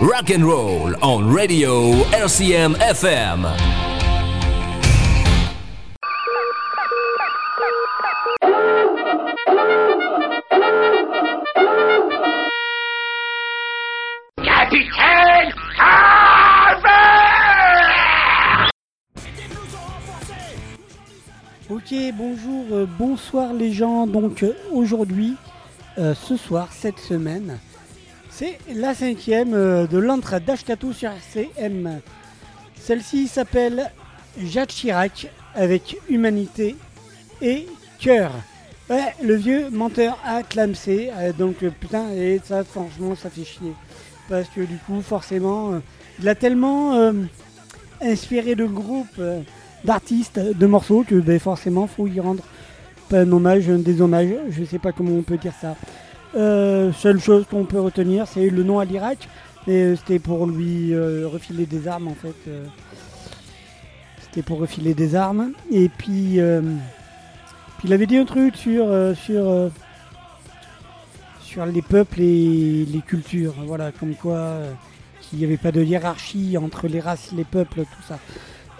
Rock and roll on Radio RCM FM. Capitaine Ok, bonjour, euh, bonsoir les gens. Donc euh, aujourd'hui, euh, ce soir, cette semaine, c'est la cinquième euh, de l'entrée d'Ashkatou sur RCM. Celle-ci s'appelle Jacques Chirac avec Humanité et Cœur. Ouais, le vieux menteur a clamsé, euh, donc euh, putain, et ça franchement ça fait chier. Parce que du coup, forcément, il a tellement inspiré de groupes, d'artistes, de morceaux que ben, forcément faut y rendre un hommage, un déshomage, je sais pas comment on peut dire ça. Euh, seule chose qu'on peut retenir, c'est le nom à l'Irak. Et euh, c'était pour lui euh, refiler des armes en fait. c'était pour refiler des armes. Et puis, il avait dit un truc sur, sur, sur les peuples et les cultures. Voilà, comme quoi qu'il n'y avait pas de hiérarchie entre les races, les peuples, tout ça.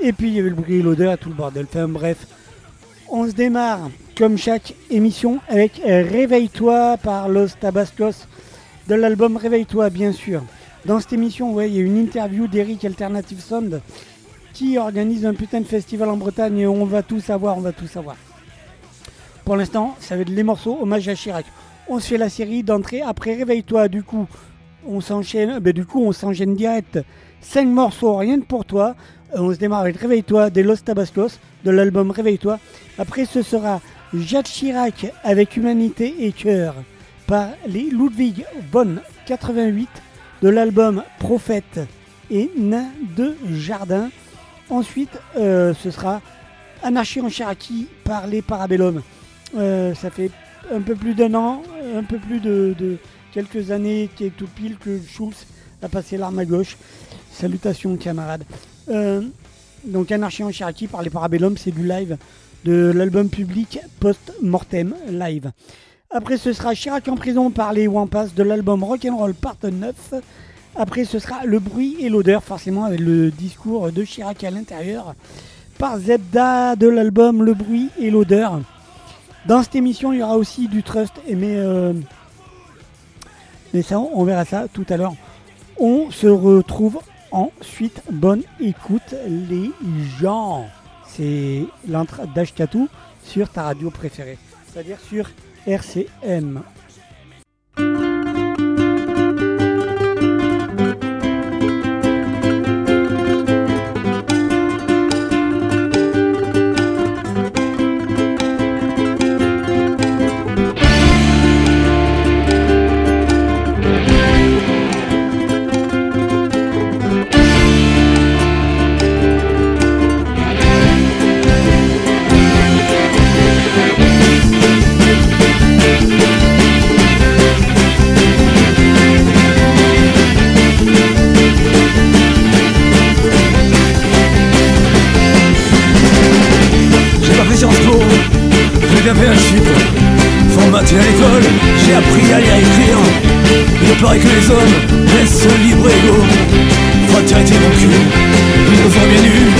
Et puis il y avait le bruit l'odeur, tout le bordel. Bref, on se démarre comme chaque émission avec Réveille-toi par Los Tabascos de l'album Réveille-toi bien sûr. Dans cette émission, ouais, il y a une interview d'Eric Alternative Sound qui organise un putain de festival en Bretagne et on va tout savoir, on va tout savoir. Pour l'instant, ça va être les morceaux hommage à Chirac. On se fait la série d'entrée après Réveille-toi du coup. On s'enchaîne, ben, du coup on s'enchaîne direct 5 morceaux rien que pour toi. Euh, on se démarre avec Réveille-toi des Los Tabascos de l'album Réveille-toi. Après ce sera Jacques Chirac avec Humanité et Cœur par les Ludwig von 88 de l'album Prophète et Nain de Jardin. Ensuite, euh, ce sera Anarchie en Cheraki par les Parabellum. Euh, ça fait un peu plus d'un an, un peu plus de, quelques années qui est tout pile que Schulz a passé l'arme à gauche. Salutations camarades. Euh, donc Anarchie en Cheraki par les Parabellum, c'est du live de l'album public Post-Mortem Live. Après ce sera Chirac en prison par les Wampas de l'album Rock'n'Roll Part 9. Après ce sera Le bruit et l'odeur, forcément avec le discours de Chirac à l'intérieur. Par Zebda de l'album Le bruit et l'odeur. Dans cette émission, il y aura aussi du Trust, mais, euh, mais ça, on verra ça tout à l'heure. On se retrouve ensuite. Bonne écoute, les gens. C'est l'entrée d'Ashkatou sur ta radio préférée, c'est-à-dire sur RCM. Bien fait un chip Formaté à l'école, j'ai appris à lire et écrire. Il paraît que les hommes laissent libre ego. Fraternité mon cul, ils nous ont bien eu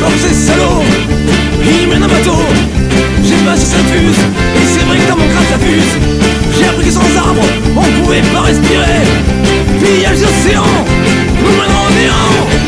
Comme ces salauds, ils mènent un bateau. J'ai pas si ça fuse, J'ai appris que sans arbres, on pouvait pas respirer. Pillage d'océan, nous en néant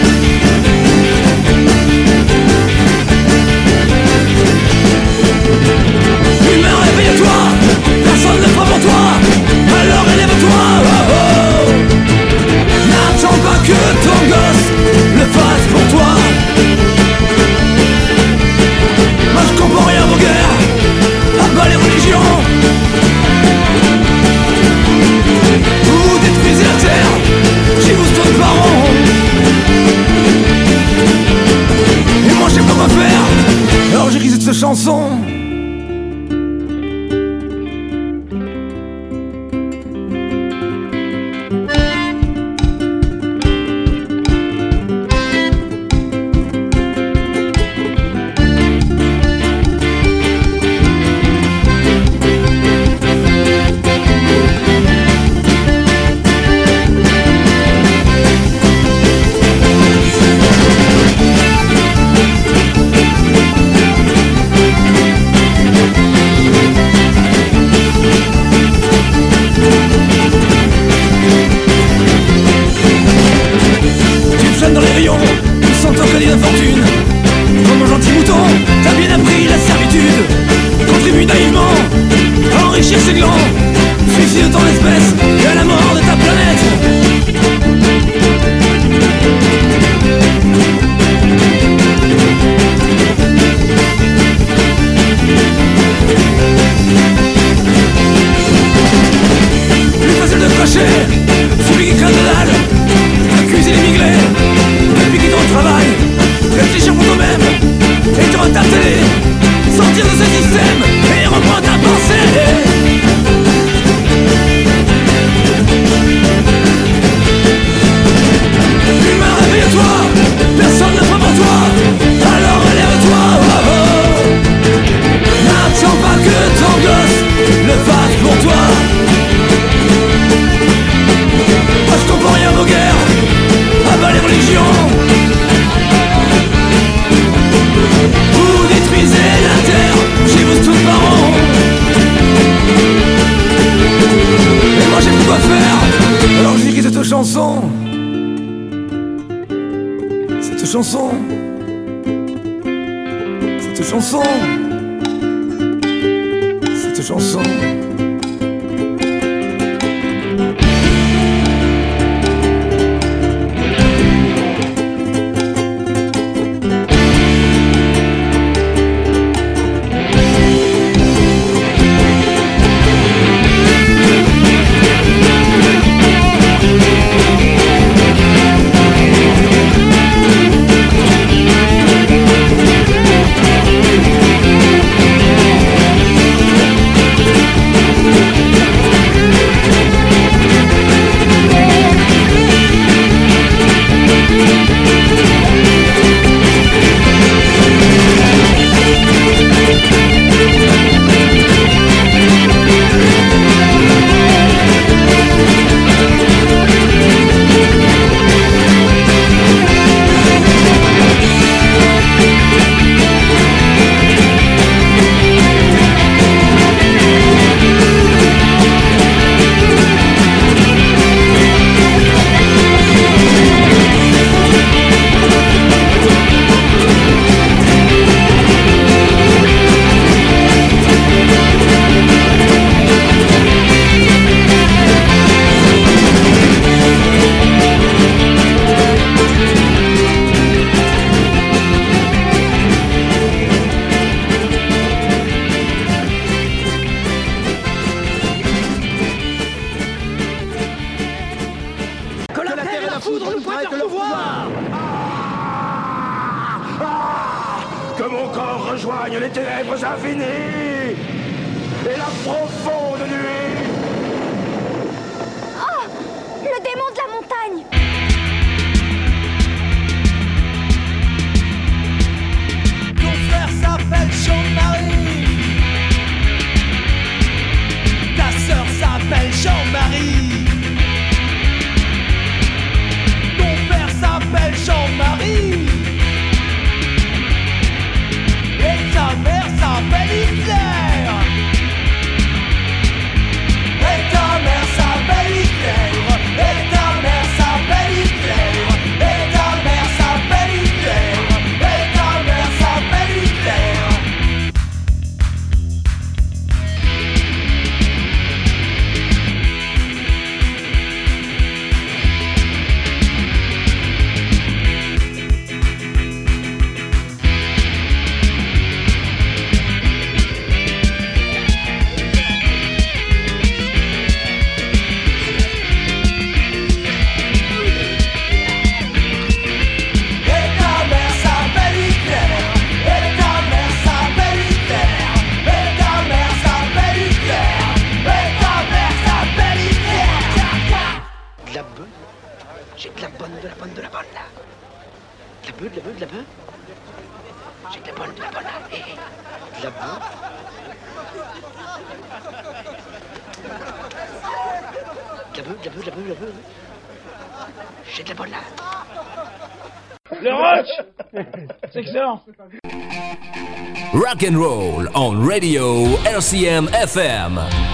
radio RCM FM.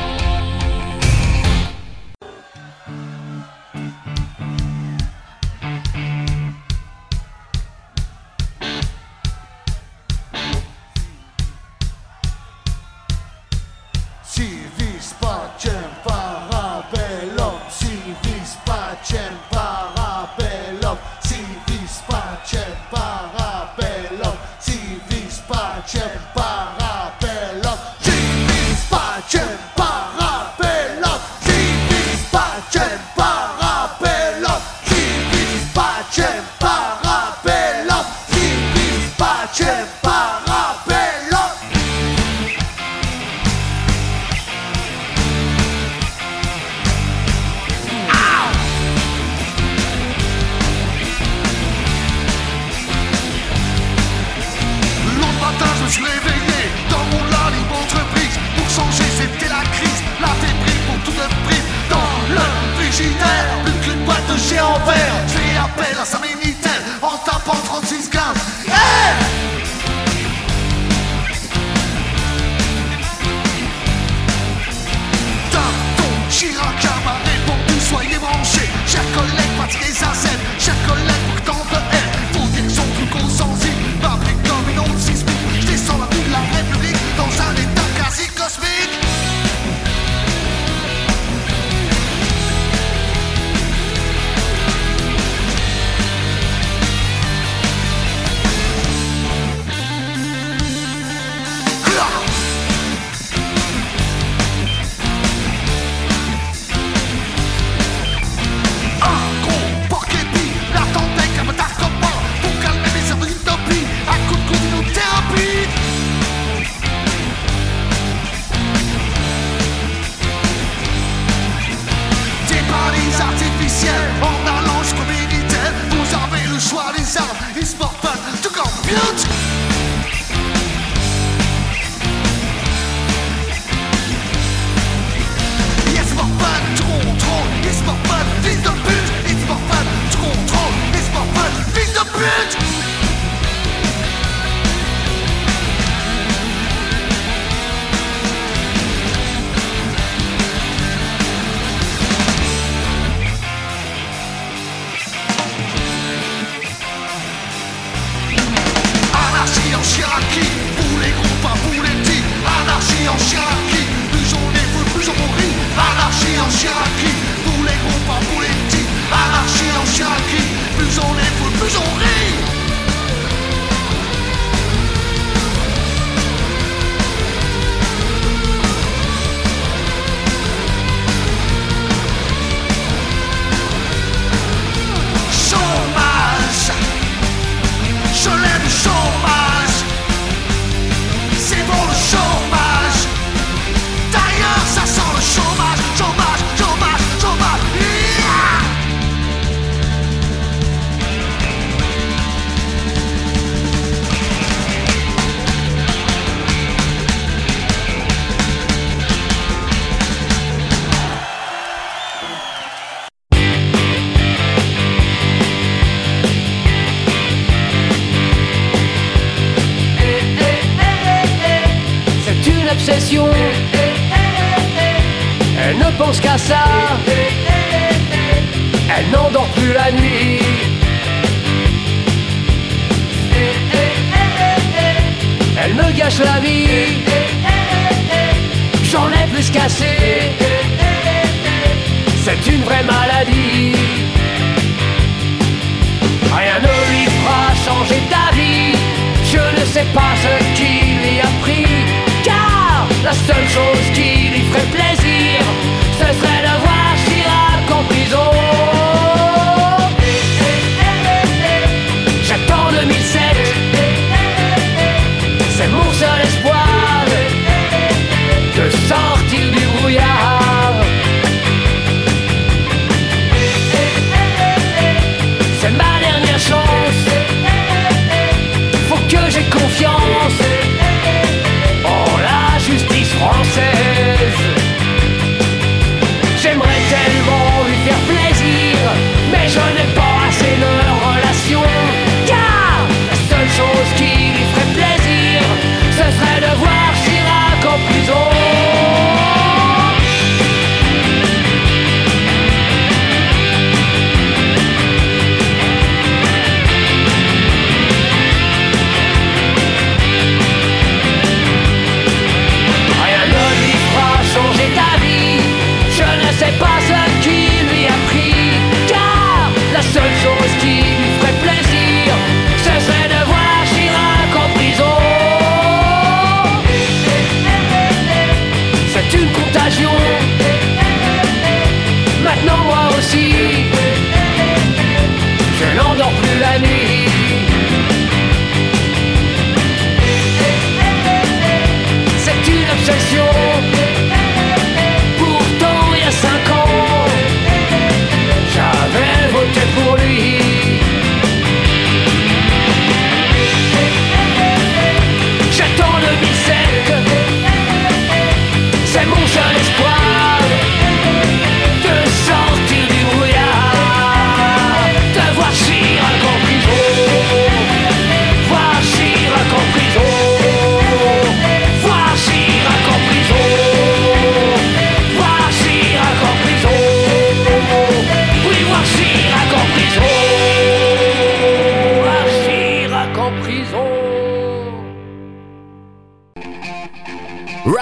Car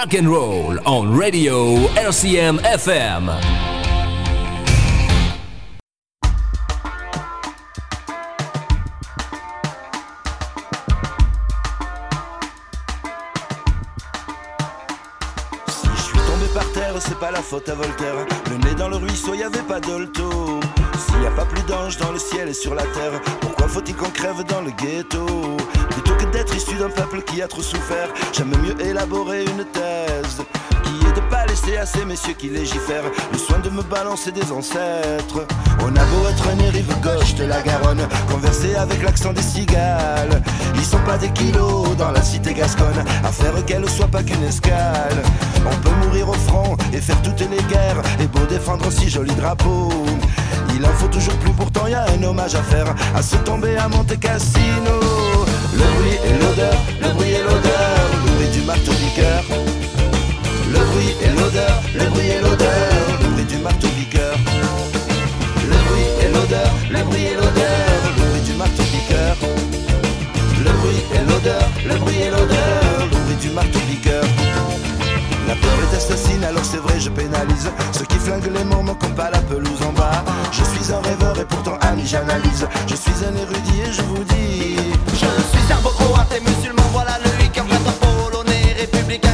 Rock and roll on radio RCM FM. Balancer des ancêtres. On a beau être né rive gauche de la Garonne, converser avec l'accent des cigales. Ils sont pas des kilos dans la cité gasconne, à faire qu'elle soit pas qu'une escale. On peut mourir au front et faire toutes les guerres, et beau défendre si joli drapeau. Il en faut toujours plus, pourtant y a un hommage à faire à se tomber à Monte Cassino. Le bruit et l'odeur, le bruit et l'odeur, le bruit du marteau piqueur. Le bruit et l'odeur, le bruit et l'odeur, bruit du marteau piqueur. La peur est assassine, alors c'est vrai, je pénalise. Ceux qui flinguent les morts n'ont pas la pelouse en bas. Je suis un rêveur et pourtant ami, j'analyse Je suis un érudit et je vous dis Je suis serbo-croate et musulman, voilà le fait polonais, républicain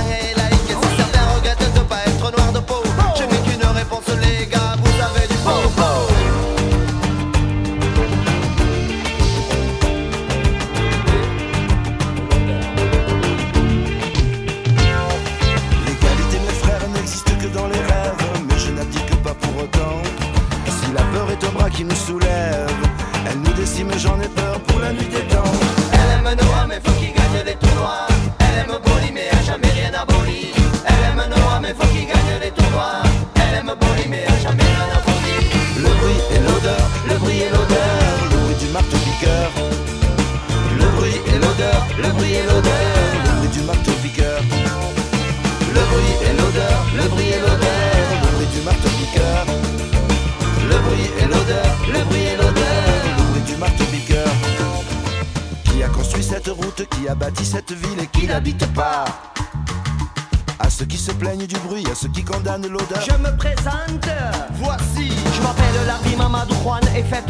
plaignent du bruit, à ceux qui condamnent l'odeur. Je me présente, voici Je m'appelle Lardy Mamadou Juan et faites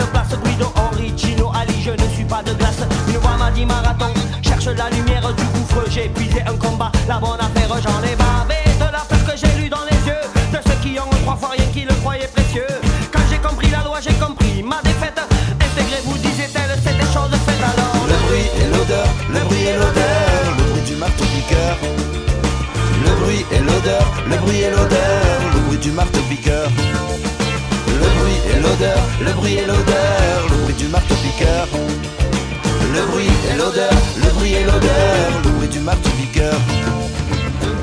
bruit et l'odeur, le bruit du marteau piqueur. Le bruit et l'odeur, le bruit et l'odeur, le bruit du marteau piqueur.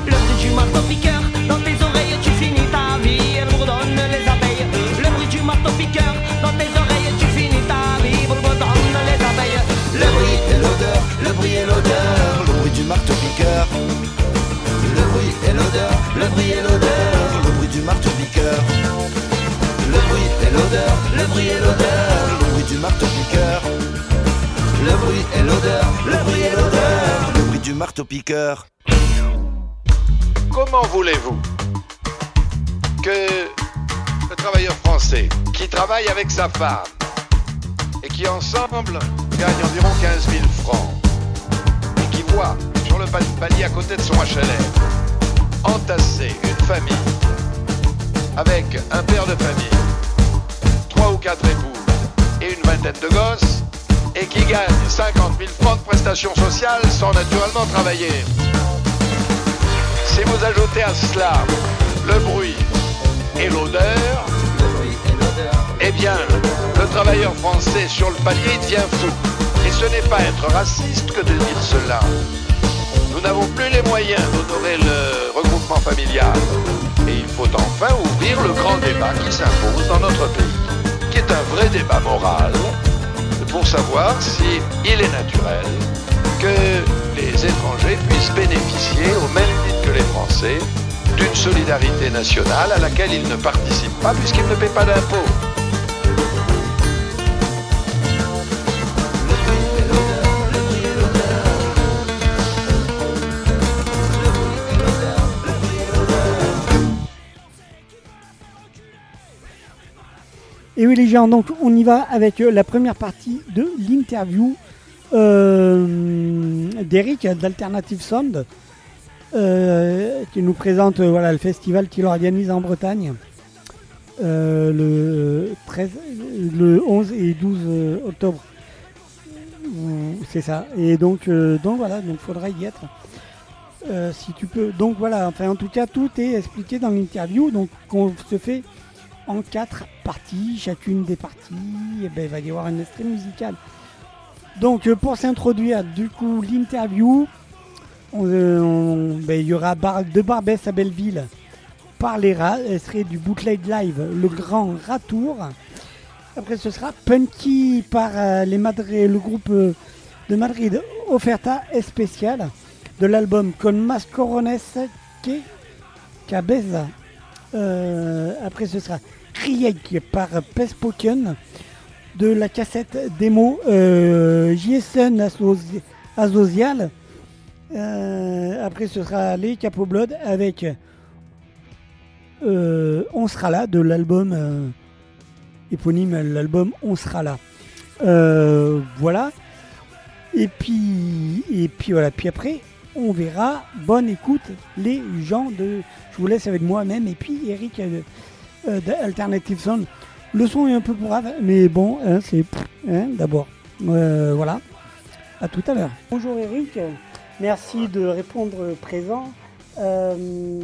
Le bruit du marteau piqueur, dans tes oreilles tu finis ta vie, elle bourdonne les abeilles. Le bruit du marteau piqueur, dans tes oreilles tu finis ta vie, bourdonne les abeilles. Le bruit et l'odeur, le bruit et l'odeur, le bruit du marteau piqueur. Le bruit et l'odeur, le bruit et l'odeur, le bruit du marteau piqueur. Le bruit et l'odeur, bruit et l'odeur, le bruit du marteau piqueur. Le bruit et l'odeur, le bruit et l'odeur, le bruit du marteau piqueur. Comment voulez-vous que le travailleur français qui travaille avec sa femme et qui ensemble gagne environ 15 000 francs et qui voit sur le palier à côté de son HLM entasser une famille avec un père de famille, trois ou quatre épouses et une vingtaine de gosses et qui gagne 50 000 francs de prestations sociales sans naturellement travailler. Si vous ajoutez à cela le bruit et l'odeur, eh bien, le travailleur français sur le palier devient fou. Et ce n'est pas être raciste que de dire cela. Nous n'avons plus les moyens d'honorer le regroupement familial. Et il faut enfin ouvrir le grand débat qui s'impose dans notre pays, qui est un vrai débat moral, pour savoir si est naturel que les étrangers puissent bénéficier, au même titre que les Français, d'une solidarité nationale à laquelle ils ne participent pas puisqu'ils ne paient pas d'impôts. Et oui les gens, donc on y va avec euh, la première partie de l'interview euh, d'Eric d'Alternative Sound euh, qui nous présente voilà, le festival qu'il organise en Bretagne le, 13, le 11 et 12 euh, octobre. C'est ça. Et donc, donc voilà, donc faudra y être. si tu peux. Donc voilà, enfin en tout cas tout est expliqué dans l'interview, donc qu'on se fait en quatre parties, chacune des parties, eh ben, il va y avoir un extrait musical. Donc euh, pour s'introduire du coup l'interview, euh, ben, il y aura Bar- de Barbès à Belleville par les rats, elle serait du bootleg live, le grand ratour. Après ce sera Punky par euh, les Madri- le groupe de Madrid Oferta Especial de l'album Con Mas Corones que Cabeza. Après ce sera Krieg par Pespoken de la cassette démo euh, Asocial. Euh, après ce sera les Capo Blood avec euh, On sera là de l'album euh, éponyme l'album On sera là. Voilà. Et puis et puis voilà. Puis après on verra. Bonne écoute les gens de. Je vous laisse avec moi-même et puis Eric d'Alternative Sound. Le son est un peu brave, mais bon, hein, c'est hein, d'abord. Euh, voilà. À tout à l'heure. Bonjour Eric. Merci de répondre présent. Euh,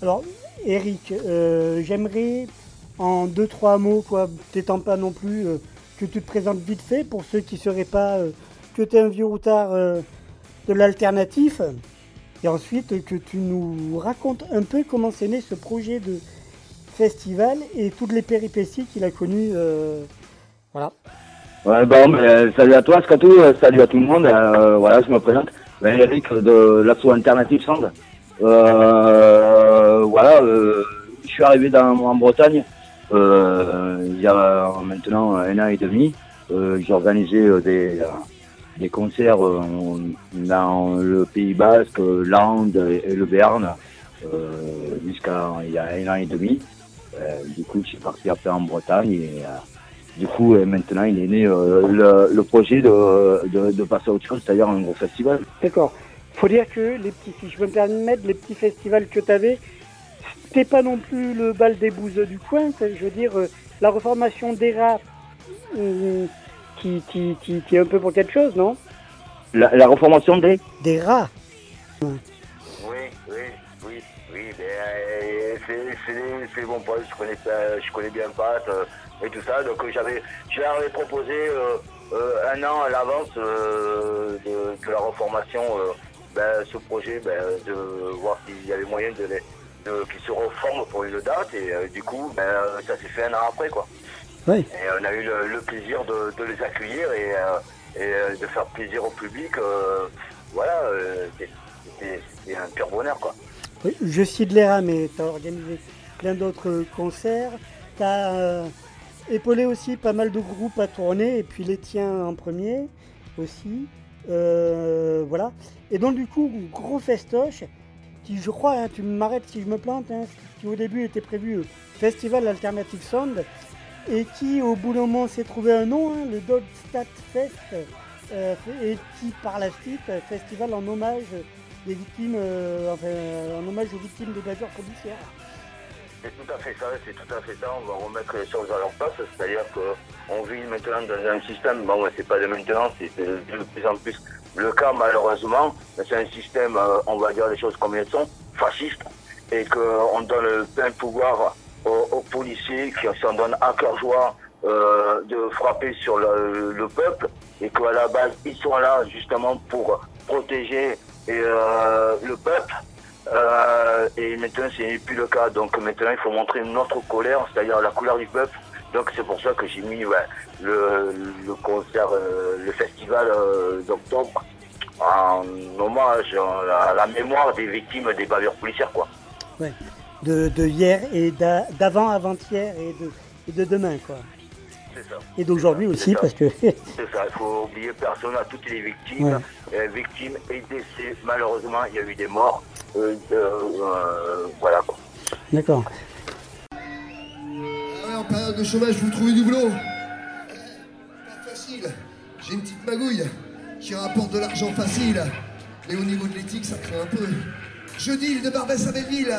alors Eric, euh, j'aimerais en deux trois mots, quoi, t'étant pas non plus, euh, que tu te présentes vite fait pour ceux qui seraient pas euh, que tu es un vieux routard euh, de l'alternatif. Et ensuite que tu nous racontes un peu comment c'est né ce projet de festival et toutes les péripéties qu'il a connues. euh, voilà. Bon, ben, salut à toi, Scatou, euh, salut à tout le monde. euh, voilà, je me présente. Ben, Eric de l'asso Alternative. Euh, voilà, je suis arrivé dans, en Bretagne il y a maintenant un an et demi. J'ai organisé des, des concerts dans le Pays Basque, l'Ande et le Béarn jusqu'à il y a un an et demi. Euh, du coup, je suis parti après en Bretagne et euh, du coup, euh, maintenant, il est né euh, le, le projet de, de, de passer à autre chose, c'est-à-dire un gros festival. D'accord. Faut dire que les petits, si je peux me permettre, les petits festivals que tu avais, c'était pas non plus le bal des bouseux du coin. Je veux dire, la reformation des rats, euh, qui, qui, qui, qui est un peu pour quelque chose, non? La, la reformation des Des rats? Oui, oui, c'est- mon pote, je connais, je connais bien Pat euh, et tout ça, donc euh, j'avais, je leur avais proposé euh, un an à l'avance de, de la reformation, ben, ce projet, ben, de voir s'il y avait moyen de les, de- qu'ils se reforment pour une date, et euh, du coup, ben, ça s'est fait un an après, quoi. Oui. Et on a eu le, le plaisir de, de les accueillir et, euh, et de faire plaisir au public. euh, voilà, c'était un pur bonheur, quoi. Je cite les rats, mais tu as organisé plein d'autres concerts. Tu as épaulé aussi pas mal de groupes à tourner, et puis les tiens en premier aussi. Euh, voilà. Et donc, du coup, gros festoche, qui, je crois, hein, tu m'arrêtes si je me plante, hein, qui au début était prévu euh, Festival Alternative Sound, et qui au bout d'un moment s'est trouvé un nom, hein, le Dogstat Fest, euh, et qui par la suite, euh, festival en hommage des victimes, euh, enfin, en hommage aux victimes des bavures policières. C'est tout à fait ça, c'est tout à fait ça. On va remettre les choses à leur place, c'est-à-dire qu'on vit maintenant dans un système, bon, c'est pas de maintenant, c'est de, plus en plus le cas malheureusement. C'est un système, euh, on va dire les choses comme elles sont, fasciste, et qu'on donne plein pouvoir aux, policiers qui s'en donnent à cœur joie euh, de frapper sur le peuple, et qu'à la base, ils sont là justement pour protéger et, euh, le peuple. Euh, et maintenant, ce n'est plus le cas. Donc maintenant, il faut montrer notre colère, c'est-à-dire la couleur du peuple. Donc c'est pour ça que j'ai mis le, concert, euh, le festival d'octobre en hommage à la mémoire des victimes des bavures policières. Quoi. Ouais. De, hier et d'a- d'avant, avant-hier et de, et de demain, quoi. Ça. Et d'aujourd'hui aussi, ça. parce que. C'est ça, il faut oublier personne à toutes les victimes. Ouais. Euh, victimes et décès, malheureusement, il y a eu des morts. Euh, euh, euh, voilà quoi. D'accord. Ouais, en période de chômage, vous trouvez du boulot? Pas facile. J'ai une petite magouille qui rapporte de l'argent facile. Mais au niveau de l'éthique, ça craint un peu. Je deal de Barbès à Belleville.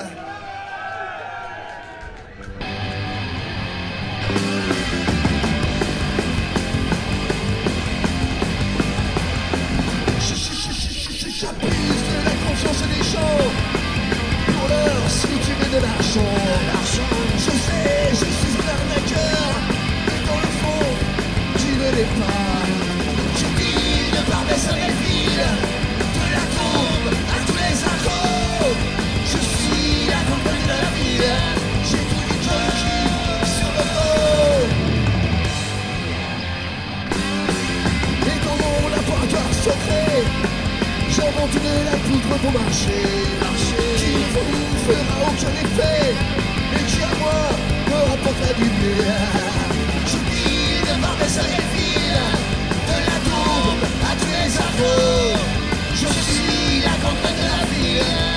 De la confiance des gens. de l'argent. Je sais, je suis un arnaqueur, mais dans le fond, tu ne l'es pas. Je dis de Barbès à Belleville, de la tombe à tous les accros. Je suis la campagne de la ville, j'ai les junkies sur le dos. Et dans mon de la poudre pour marcher, qui ne vous fera aucun effet, mais qui à moi me rapportera du. Je dis de Barbès à Belleville, de la tombe à tous les arbres. Je suis la campagne de la ville,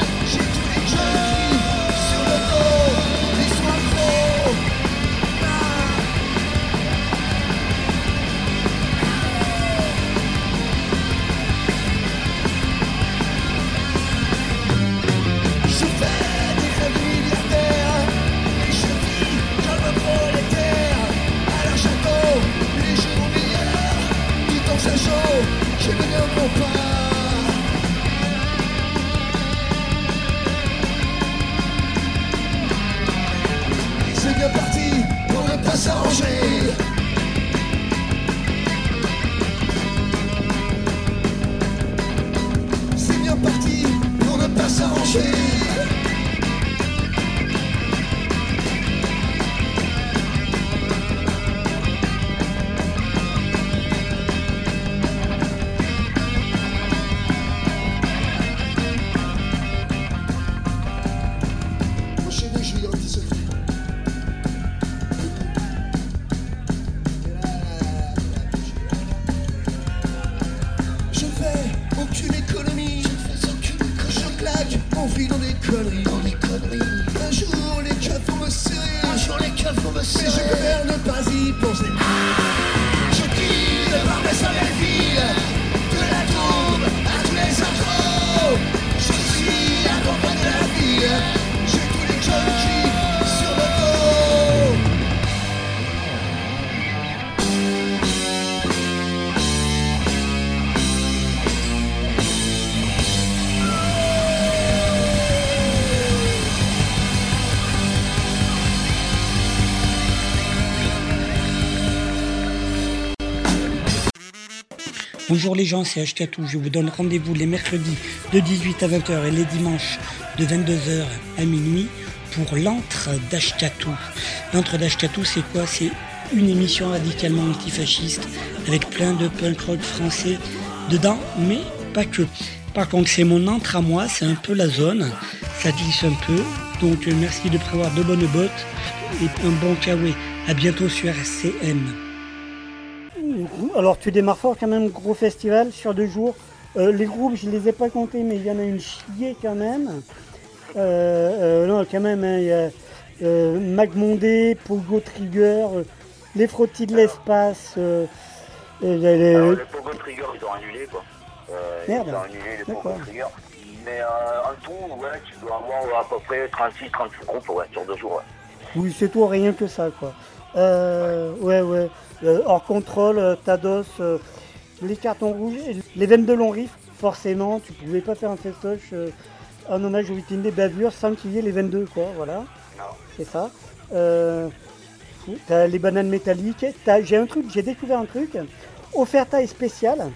C'est bien parti pour ne pas s'arranger. C'est bien parti pour ne pas s'arranger Bonjour les gens, c'est Ashkatou. Je vous donne rendez-vous les mercredis de 18 à 20h et les dimanches de 22h à minuit pour l'antre d'Ashkatou. L'antre d'Ashkatou, c'est quoi? C'est une émission radicalement antifasciste avec plein de punk rock français dedans, mais pas que. Par contre, c'est mon antre à moi, c'est un peu la zone, ça glisse un peu. Donc merci de prévoir de bonnes bottes et un bon kawaii. À bientôt sur RCM. Alors tu démarres fort quand même, gros festival sur deux jours. Euh, les groupes, je les ai pas comptés, mais il y en a une chier quand même. Euh, euh, non, quand même, hein, il y a Magmondé, Pogo Trigger, les frottis de l'espace. les- Alors, les Pogo Trigger, ils ont annulé quoi. Merde. Ils ont annulé les Pogo. Trigger. Mais en tout, ouais, tu dois avoir à peu près 36-37 groupes ouais, sur deux jours. Ouais. Oui, c'est tout, rien que ça, quoi. Ouais, ouais. Euh, hors contrôle, euh, Tados, euh, les cartons rouges, les veines de long riff, forcément, tu pouvais pas faire un festoche en hommage au week-end des bavures sans qu'il y ait les 22, quoi, voilà. C'est ça. Euh, t'as les bananes métalliques, j'ai un truc, j'ai découvert un truc, Offerta est spécial,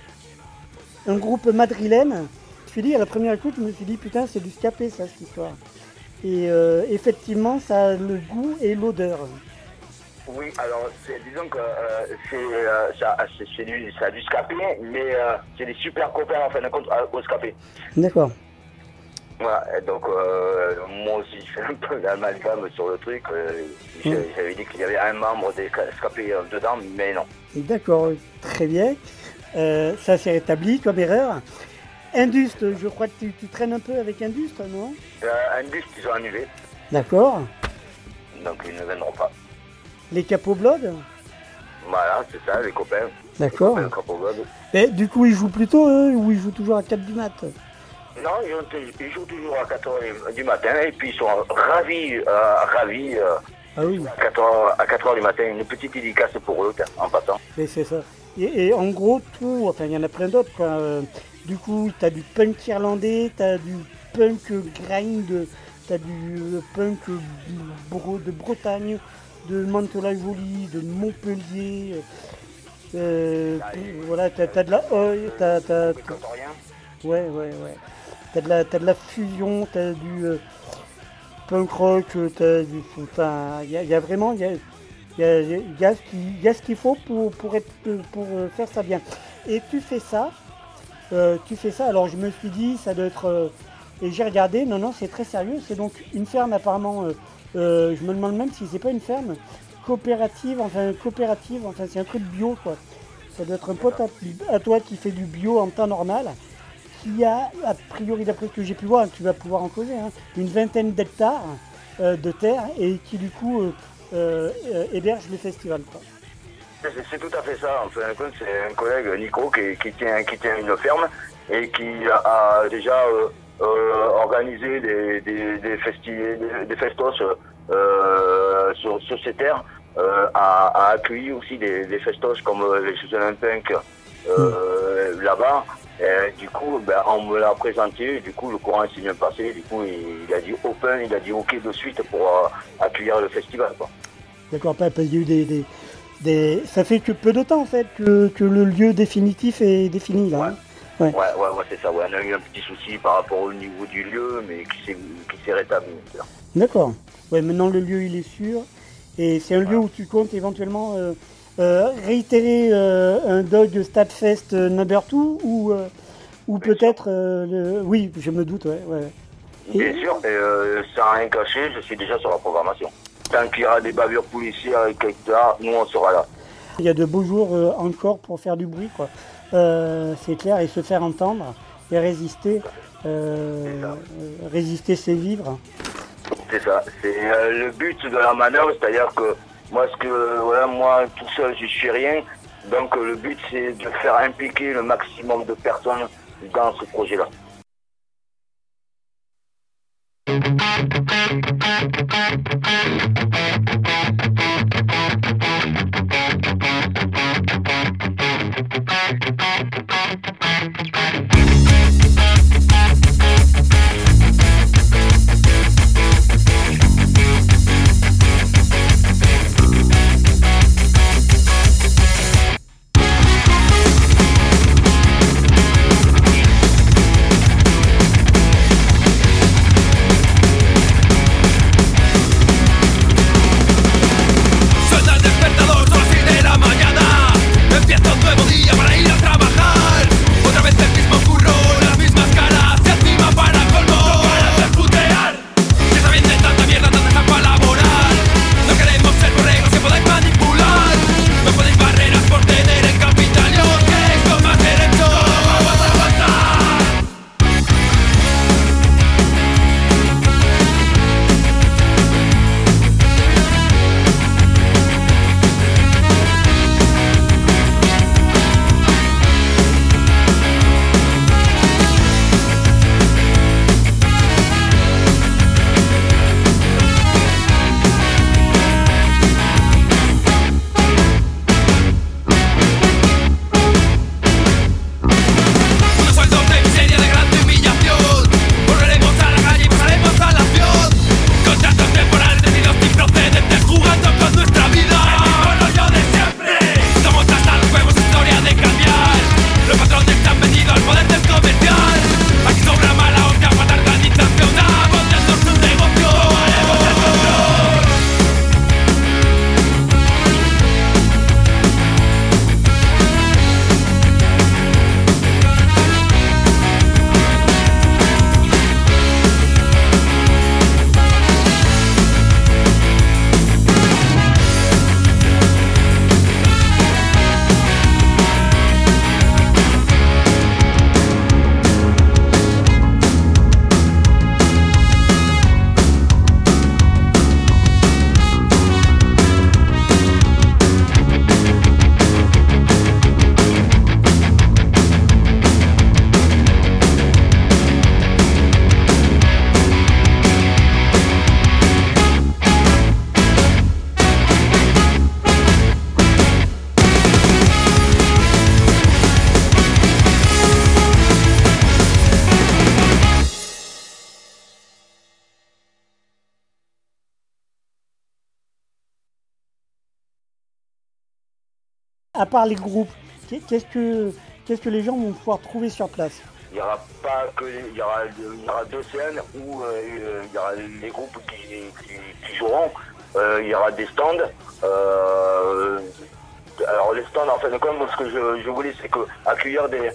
un groupe madrilène. Je me suis dit, à la première écoute, je me suis dit, putain, c'est du scapé, ça, cette histoire. Et euh, effectivement, ça a le goût et l'odeur. Oui, alors disons que euh, c'est, euh, ça, c'est, du, ça a du scapé, mais euh, c'est des super copains en fin de compte au scapé. D'accord. Voilà, donc moi aussi je fais un peu d'amalgame sur le truc. euh, j'ai- Mm. J'avais dit qu'il y avait un membre des scapés dedans, mais non. D'accord, très bien. Ça s'est rétabli comme erreur. Indust, je crois que tu, tu traînes un peu avec Indust, non? Bus qu'ils ont annulé, D'accord. donc ils ne viendront pas. Les Capo Blood Voilà, c'est ça, les copains. D'accord. Les copains Capo Blood. Mais du coup, ils jouent plutôt eux ou ils jouent toujours à 4 du mat Non, ils, jouent toujours à 4h du matin et puis ils sont ravis, euh, ravis euh, Ah oui, à 4h, à 4h du matin. Une petite dédicace pour eux, en passant. mais c'est ça. Et, et en gros, tout, enfin, il y en a plein d'autres. Euh, Du coup, tu as du punk irlandais, tu as du punk grind, t'as du punk de Bretagne, de Mantes-la-Jolie, de Montpellier. euh, euh, voilà, t'as t'as de la oi, t'as, t'as- Ouais, ouais, ouais. T'as de la, t'as de la fusion, t'as du euh, punk rock, t'as du, enfin, il y a, y a vraiment, il y a, y a- y a ce qui- y a ce qu'il faut pour, pour, être, pour faire ça bien. Et tu fais ça, euh, tu fais ça, alors je me suis dit, ça doit être, et j'ai regardé, non, non, c'est très sérieux, c'est donc une ferme apparemment, euh, je me demande même si c'est pas une ferme coopérative, enfin coopérative, enfin c'est un truc bio quoi. Ça doit être un pote à, toi qui fait du bio en temps normal, qui a, a priori d'après ce que j'ai pu voir, tu vas pouvoir en causer, hein, une vingtaine d'hectares euh, de terre et qui du coup euh, héberge les festivals. Quoi. C'est tout à fait ça. En fin de compte, c'est un collègue, Nico, qui, tient, qui tient une ferme et qui a déjà euh, organisé des, des, des, festi- des, festos euh, sur, sur ces terres, euh, a, a accueilli aussi des, des festos comme les Jeux Olympiques euh, là-bas. Et du coup, ben, on me l'a présenté, du coup le courant s'est bien passé, du coup il, il a dit open, il a dit ok de suite pour euh, accueillir le festival. D'accord, pas parce qu'il y a eu des, des, des- Ça fait que peu de temps en fait que, que le lieu définitif est défini là. hein. Ouais. Ouais, ouais, ouais, c'est ça. Ouais. On a eu un petit souci par rapport au niveau du lieu, mais qui s'est qui s'est rétabli. D'accord. Ouais, maintenant le lieu il est sûr. Et c'est un lieu où tu comptes éventuellement euh, euh, réitérer euh, un Dog Statfest number 2 ou, ou peut-être le. Oui, je me doute, ouais. ouais. Bien sûr, et, sans rien cacher, je suis déjà sur la programmation. Tant qu'il y aura des bavures policières, etc., nous on sera là. Il y a de beaux jours encore pour faire du bruit, quoi. Euh, c'est clair, et se faire entendre et résister. euh, euh, résister, c'est vivre. C'est ça. C'est euh, le but de la manœuvre, c'est-à-dire que moi, ce que, voilà, moi tout seul, je suis rien. Donc le but, c'est de faire impliquer le maximum de personnes dans ce projet-là. Thank part les groupes, qu'est- qu'est-ce que, qu'est-ce que les gens vont pouvoir trouver sur place? Il n'y aura pas que. Il y aura, il y aura deux scènes où euh, il y aura les groupes qui, qui- joueront. Euh, il y aura des stands. Euh, alors les stands, en fait, comme ce que je, je voulais, c'est que accueillir des,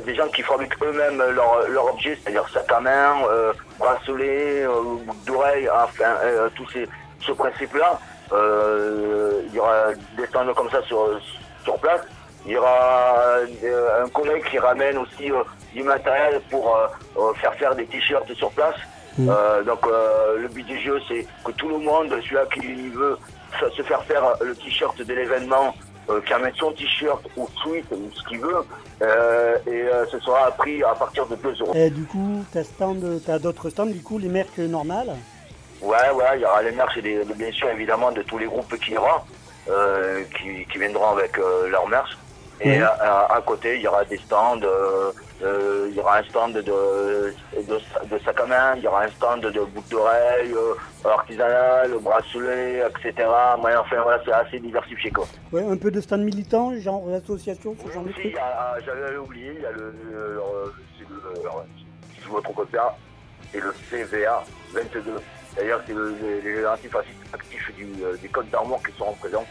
des, gens qui fabriquent eux-mêmes leurs leur objets, c'est-à-dire sac à main, euh, bracelet, euh, d'oreille, enfin, euh, tous ces, ce principe-là. Euh, il y aura des stands comme ça sur, sur place. Il y aura euh, un collègue qui ramène aussi euh, du matériel pour euh, faire faire des t-shirts sur place. Euh, donc le but du jeu c'est que tout le monde, celui-là qui veut se faire faire le t-shirt de l'événement, euh, qui amène son t-shirt ou sweat ou ce qu'il veut, euh, et euh, ce sera à prix à partir de 2 euros. Et du coup, tu as, d'autres stands, du coup, les marques normales? Ouais, ouais, il y aura les de- bien sûr évidemment de tous les groupes qui iront, euh, qui, qui viendront avec euh, leur merch. Et à, côté, il y aura des stands, euh, euh, il y aura un stand de, de, de sac à main, il y aura un stand de boucles d'oreilles, euh, artisanal, bracelet, etc. Enfin voilà, c'est assez diversifié quoi. Ouais, un peu de stands militants, genre association, ce genre de J'avais oublié, il y a le, le- le- le- si je me trompe pas, c'est le CVA 22. D'ailleurs, c'est le- les, les actifs actifs du, euh, du code d'armure qui seront présents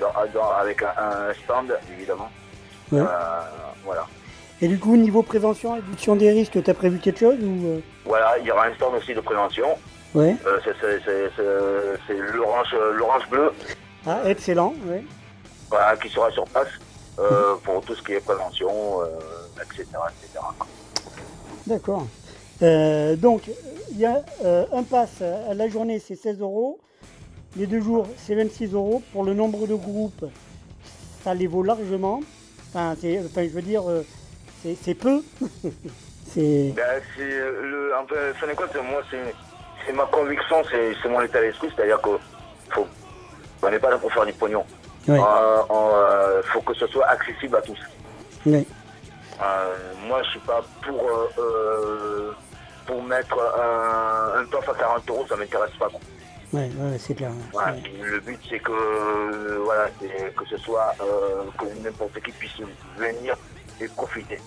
dans- dans- avec un, un stand, évidemment. Ouais. Euh, voilà. Et du coup, niveau prévention, réduction des risques, tu as prévu quelque chose ou euh, Voilà, il y aura un stand aussi de prévention. Ouais. Euh, c'est- l'orange l'orange bleu Ah, excellent, ouais. voilà, qui sera sur place euh, pour tout ce qui est prévention, euh, etc. etc. D'accord. Donc, il y a euh, un pass à la journée, c'est 16 euros. Les deux jours, c'est 26 euros. Pour le nombre de groupes, ça les vaut largement. Enfin, c'est- enfin, je veux dire, euh, c'est c'est peu. c'est Ben, c'est le, en fait, fin de compte, moi, c'est, c'est ma conviction, c'est, c'est mon état d'esprit, c'est-à-dire que faut, on n'est pas là pour faire du pognon. Ouais. Euh, euh, faut que ce soit accessible à tous. Ouais. Euh, moi, je suis pas pour, euh, euh, pour mettre un, un tof à 40 euros, ça m'intéresse pas. quoi. Ouais, ouais, c'est clair. Voilà. Le but, c'est que, euh, voilà, c'est que ce soit, euh, que n'importe qui puisse venir et profiter.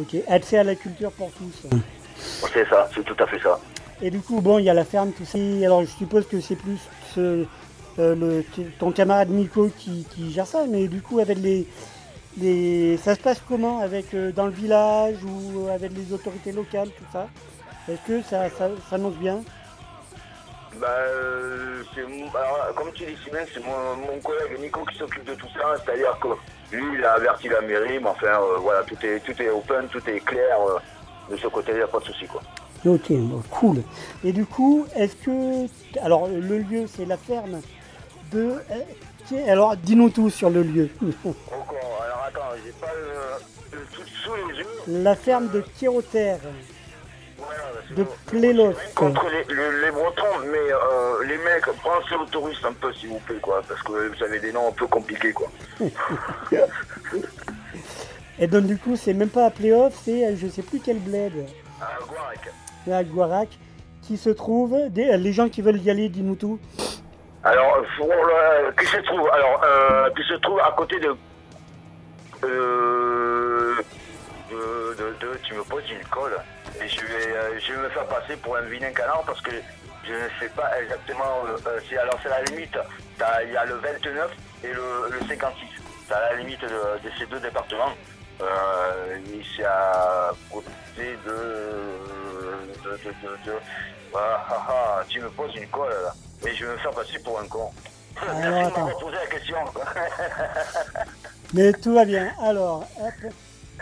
Ok, accès à la culture pour tous. C'est ça, c'est tout à fait ça. Et du coup, bon, il y a la ferme, tout ça. Alors, je suppose que c'est plus ce- euh, le, ton camarade Nico qui, qui gère ça, mais du coup, avec les, les, ça se passe comment avec euh, dans le village ou avec les autorités locales, tout ça? Est-ce que ça, ça s'annonce bien Bah, euh, alors, comme tu dis, c'est mon, mon collègue Nico qui s'occupe de tout ça. C'est-à-dire que lui, il a averti la mairie, mais enfin, euh, voilà, tout est, tout est open, tout est clair. euh, de ce côté, il n'y a pas de souci, quoi. Ok, cool. Et du coup, est-ce que. Alors, le lieu, c'est la ferme de. Alors, dis-nous tout sur le lieu. Encore, alors attends, j'ai pas le, le truc sous les yeux. la ferme de Kéroter, Voilà, c'est de. Plélos. Contre les, le- les Bretons, mais euh, les mecs, pensez aux touristes un peu, s'il vous plaît, quoi, parce que vous avez des noms un peu compliqués, quoi. Et donc, du coup, c'est même pas à playoff, c'est euh, je sais plus quel bled. À Guarac, qui se trouve. des- les gens qui veulent y aller, dis-nous tout. Alors, pour le, qui se trouve, alors, euh, qui se trouve à côté de, euh, de, de, de- tu me poses une colle, je vais, euh, je vais me faire passer pour un vilain canard parce que je ne sais pas exactement, euh, euh, c'est, alors c'est la limite, il y a le 29 et le, le 56, c'est à la limite de, de ces deux départements, euh, c'est à côté de, de, de, de, de- ah, ah, ah, tu me poses une colle là. Et je vais me faire passer pour un con. Merci de m'avoir posé la question. Mais tout va bien. Alors, hop.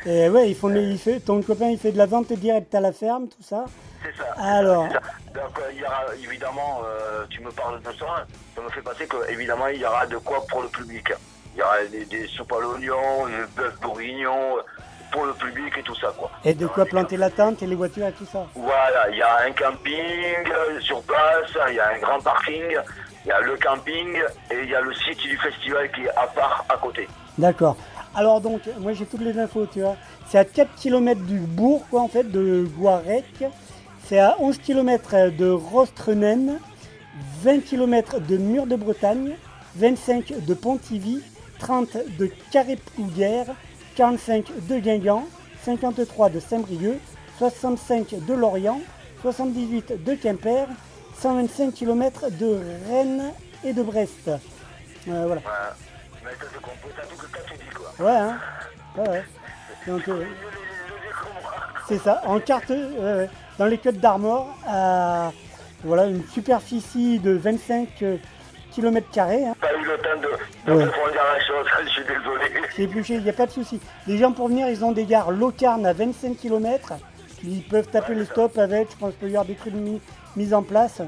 Et ouais, ils font, il fait, ton copain il fait de la vente directe à la ferme, tout ça. C'est ça. Alors, ça. Donc euh, il y aura évidemment, euh, tu me parles de ça, ça me fait passer que évidemment il y aura de quoi pour le public. Il y aura des, des soupes à l'oignon, des bœufs bourguignons euh, pour le public et tout ça quoi. et de quoi planter la tente et les voitures et tout ça. Voilà, il y a un camping euh, sur place, il y a un grand parking, il y a le camping et il y a le site du festival qui est à part à côté. D'accord. Alors donc, moi j'ai toutes les infos, tu vois. C'est à 4 km du bourg, quoi, en fait, de Guarec. C'est à 11 km de Rostrenen, 20 km de Mur de Bretagne, 25 de Pontivy 30 de Carré-Plouguer, 45 de Guingamp, 53 de Saint-Brieuc, 65 de Lorient, 78 de Quimper, 125 km de Rennes et de Brest. Euh, voilà. Ouais, hein Ouais, ouais. Donc, euh, c'est ça. En carte, euh, dans les Côtes d'Armor, à voilà, une superficie de 25 km. Hein. Pas eu le temps de, de Ouais. approfondir la chose, je suis désolé. C'est épluché, il n'y a pas de souci. Les gens pour venir, ils ont des gares locarnes à 25 km. Ils peuvent taper les stops avec, je pense qu'il peut y avoir des trucs mis, mis en place.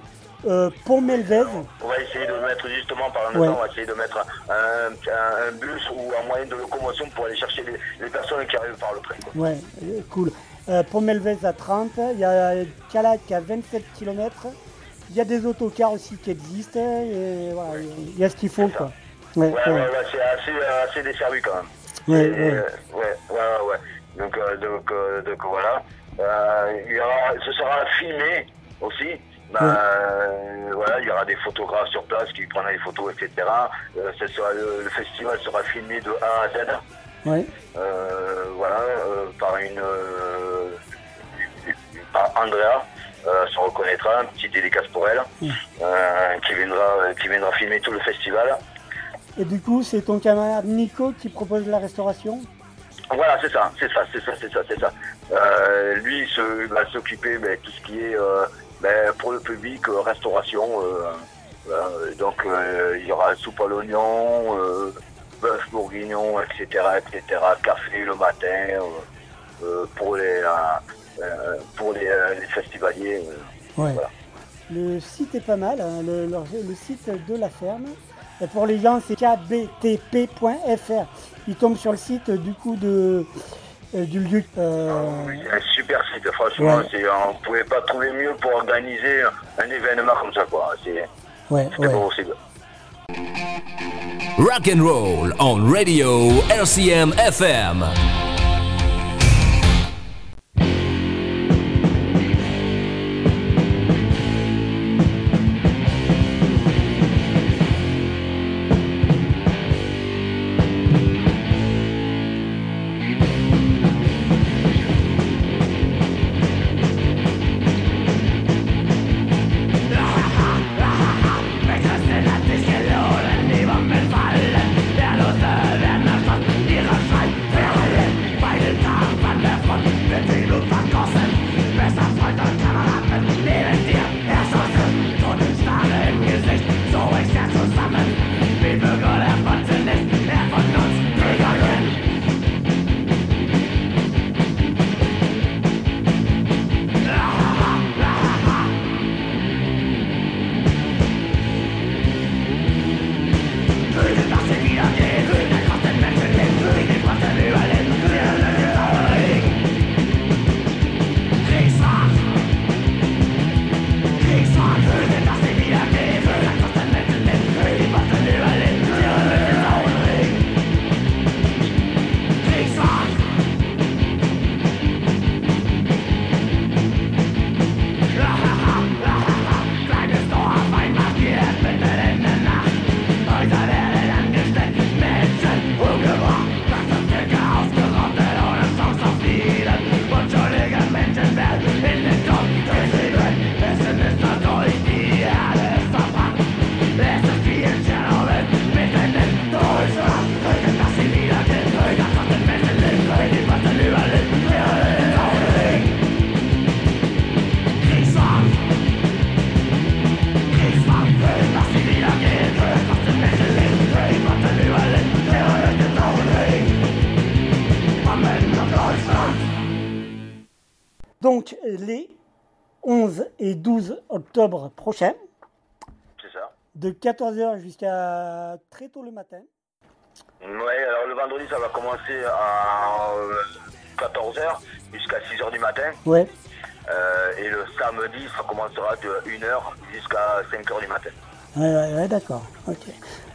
Euh, Pont Melvez, On va essayer de mettre justement par un Ouais. temps, on va essayer de mettre un, un- un bus ou un moyen de locomotion pour aller chercher les, les personnes qui arrivent par le train. quoi. ouais, euh, cool. Euh, Pont Melvez à 30, il y a Calac à 27 km. Il y a des autocars aussi qui existent. Et voilà, il y a ce qu'il faut. Quoi. Ouais, Ouais, ouais. c'est assez, assez desservi quand même. Ouais, Et, ouais. euh, ouais, ouais, ouais. Donc, euh, donc, donc voilà. Il y aura, ce sera filmé aussi. Ben, euh, voilà, il y aura des photographes sur place qui prendront les photos, etc. Euh, ce sera, le, le festival sera filmé de A à Z. Ouais. Euh, voilà, euh, par une par Andrea, se reconnaîtra, un petit dédicace pour elle, qui viendra qui viendra filmer tout le festival. Et du coup, c'est ton camarade Nico qui propose la restauration? Voilà, c'est ça, c'est ça, c'est ça, c'est ça, c'est ça. Euh, lui, s'occuper de tout ce qui est euh, ben, pour le public, euh, restauration. euh, euh, donc, il y aura soupe à l'oignon, bœuf bourguignon, etc., etc., café le matin pour les pour les, les festivaliers. Ouais. voilà. Le site est pas mal, hein, le, le site de la ferme. Et pour les gens, c'est kbtp.fr. Ils tombent sur le site du coup de, du lieu. euh, C'est un super site, franchement. Ouais. on ne pouvait pas trouver mieux pour organiser un événement comme ça. quoi. C'est ouais, ouais. pas possible. Rock and roll on radio RCM FM. Et 12 octobre prochains, C'est ça. de 14h jusqu'à très tôt le matin. Ouais, alors le vendredi, ça va commencer à 14h jusqu'à 6h du matin. Ouais. Euh, et le samedi, ça commencera de 1h jusqu'à 5h du matin. Ouais, ouais, ouais, d'accord. Ok.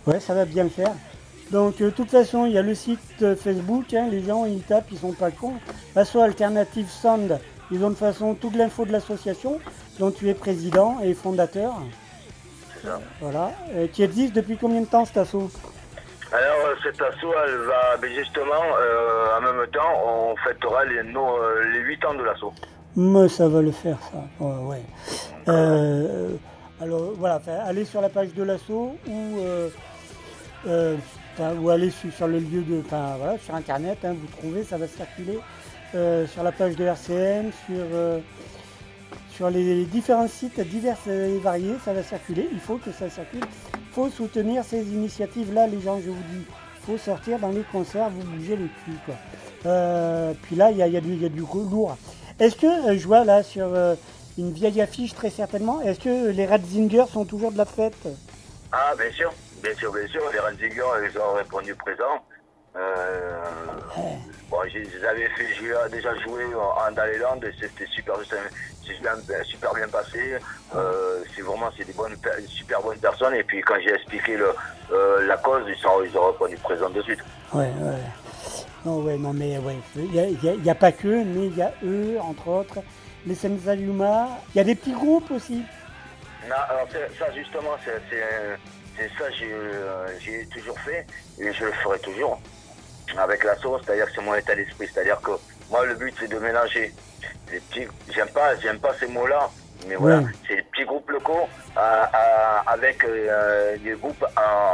Ouais, ça va bien le faire. Donc, euh, de toute façon, il y a le site euh, Facebook. hein, les gens, ils tapent, ils sont pas cons. Façon Alternative Sound, ils ont de toute façon toute l'info de l'association dont tu es président et fondateur. Ça. Voilà. Qui existe depuis combien de temps cet asso Alors, euh, cette asso, elle va, ben, justement, euh, en même temps, on fêtera les, nos, euh, les 8 ans de l'asso. Mais ça va le faire, ça. Ouais, ouais. Euh, alors voilà, allez sur la page de l'assaut ou, euh, ou allez sur, sur le lieu de. Enfin voilà, sur internet, hein, vous trouvez, ça va circuler euh, sur la page de RCM, sur, euh, sur les différents sites divers et variés, ça va circuler. Il faut que ça circule. Il faut soutenir ces initiatives-là, les gens, je vous dis. Il faut sortir dans les concerts, vous bougez le cul. Quoi. Euh, puis là, il y a, y a y a du lourd. Est-ce que, euh, je vois là sur euh, une vieille affiche très certainement, est-ce que les Ratzinger sont toujours de la fête? Ah, bien sûr, bien sûr, bien sûr. Les Ranzigers, ils ont répondu présent. Euh, bon, j'avais fait, déjà joué en, et c'était super, bien, super bien passé. Euh, c'est vraiment, c'est des bonnes, per- super bonnes personnes. Et puis quand j'ai expliqué le, euh, la cause, ils, sont, ils ont répondu présent de suite. Ouais, ouais. Non, ouais, non, mais ouais. Il n'y a, pas que, mais il y a eux, entre autres, les Senzaluma. Il y a des petits groupes aussi. Non, alors ça justement, c'est ça euh, j'ai toujours fait et je le ferai toujours avec la sauce, c'est-à-dire que c'est mon état d'esprit, c'est-à-dire que moi le but c'est de mélanger les petits, j'aime pas, j'aime pas ces mots-là, mais voilà, c'est les petits groupes locaux euh, euh, avec euh, des groupes,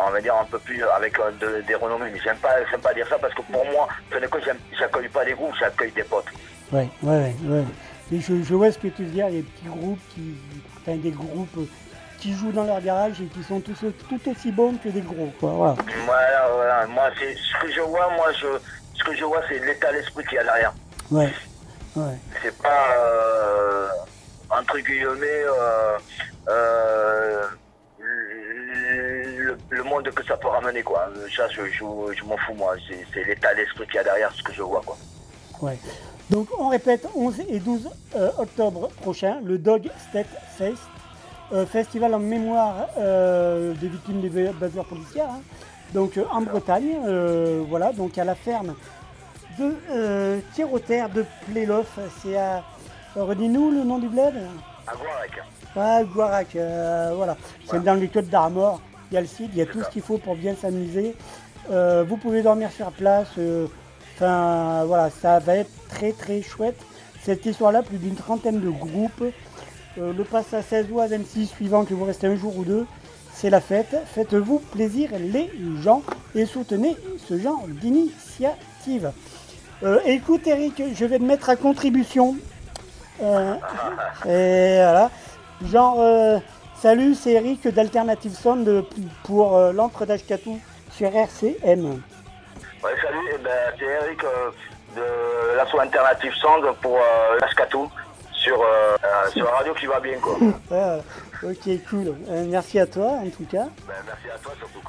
on va dire un peu plus avec de- des renommées, mais j'aime pas, j'aime pas dire ça parce que pour moi, ce n'est que j'aime- j'accueille pas des groupes, j'accueille des potes. Ouais. ouais. Mais je, je vois ce que tu veux dire. Des petits groupes qui. Enfin, des groupes qui jouent dans leur garage et qui sont tous tout aussi bons que des gros, quoi. Voilà. Voilà, voilà. Moi, c'est ce que je vois, moi, je, ce que je vois, c'est l'état d'esprit qu'il y a derrière. Ouais. Ouais. C'est pas, euh, entre guillemets, euh, euh, le, le monde que ça peut ramener, quoi. Ça, je, je, je m'en fous, moi. C'est c'est l'état d'esprit qu'il y a derrière ce que je vois, quoi. Ouais. Donc on répète 11 et 12 euh, octobre prochain, le Dog State euh, festival en mémoire euh, des victimes des ba- bavures policières, hein. donc euh, en Bretagne, euh, voilà, donc à la ferme de euh, de Pléloff, c'est à... euh, Redis-nous le nom du bled? À Guarec. Ouais, Guarac, euh, voilà. C'est dans les Côtes d'Armor. Il y a le site, il y a tout ce qu'il faut pour bien s'amuser. Euh, vous pouvez dormir sur place. euh, Enfin, voilà, ça va être très très chouette. Cette histoire-là, plus d'une trentaine de groupes. Euh, le pass à 16 ou à 26, suivant que vous restez un jour ou deux, c'est la fête. Faites-vous plaisir les gens et soutenez ce genre d'initiative. Euh, écoute Eric, je vais te mettre à contribution. Euh, et voilà. Genre, salut, c'est Eric d'Alternative Sound pour l'encre d'Ashkatou sur RCM. Ouais, salut, eh ben, c'est Eric de l'asso Alternative Sound pour Lascatou sur, euh, euh, sur la radio qui va bien, quoi. Ok, cool. Euh, merci à toi en tout cas. Ben, merci à toi, surtout,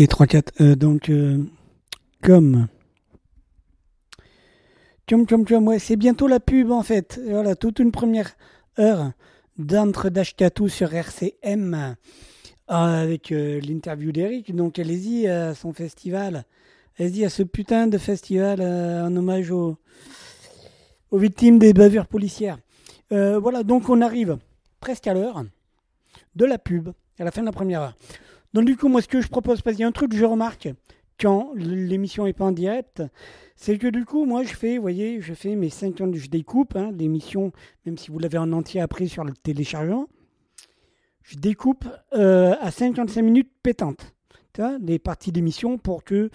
Ok, 3-4. Euh, donc, euh, comme. Tchum, tchum, tchum, ouais, c'est bientôt la pub en fait. Voilà, toute une première heure d'entre d'Ashkatou sur RCM euh, avec l'interview d'Eric. Donc, allez-y à son festival. Allez-y à ce putain de festival en hommage aux, aux victimes des bavures policières. Voilà, donc on arrive presque à l'heure de la pub, à la fin de la première heure. Donc du coup, moi, ce que je propose, parce qu'il y a un truc que je remarque quand l'émission est pas en direct, c'est que du coup, moi, je fais, vous voyez, je fais mes 50, je découpe hein, l'émission, même si vous l'avez en entier après sur le téléchargement, je découpe euh, à 55 minutes pétantes, tu les parties d'émission pour que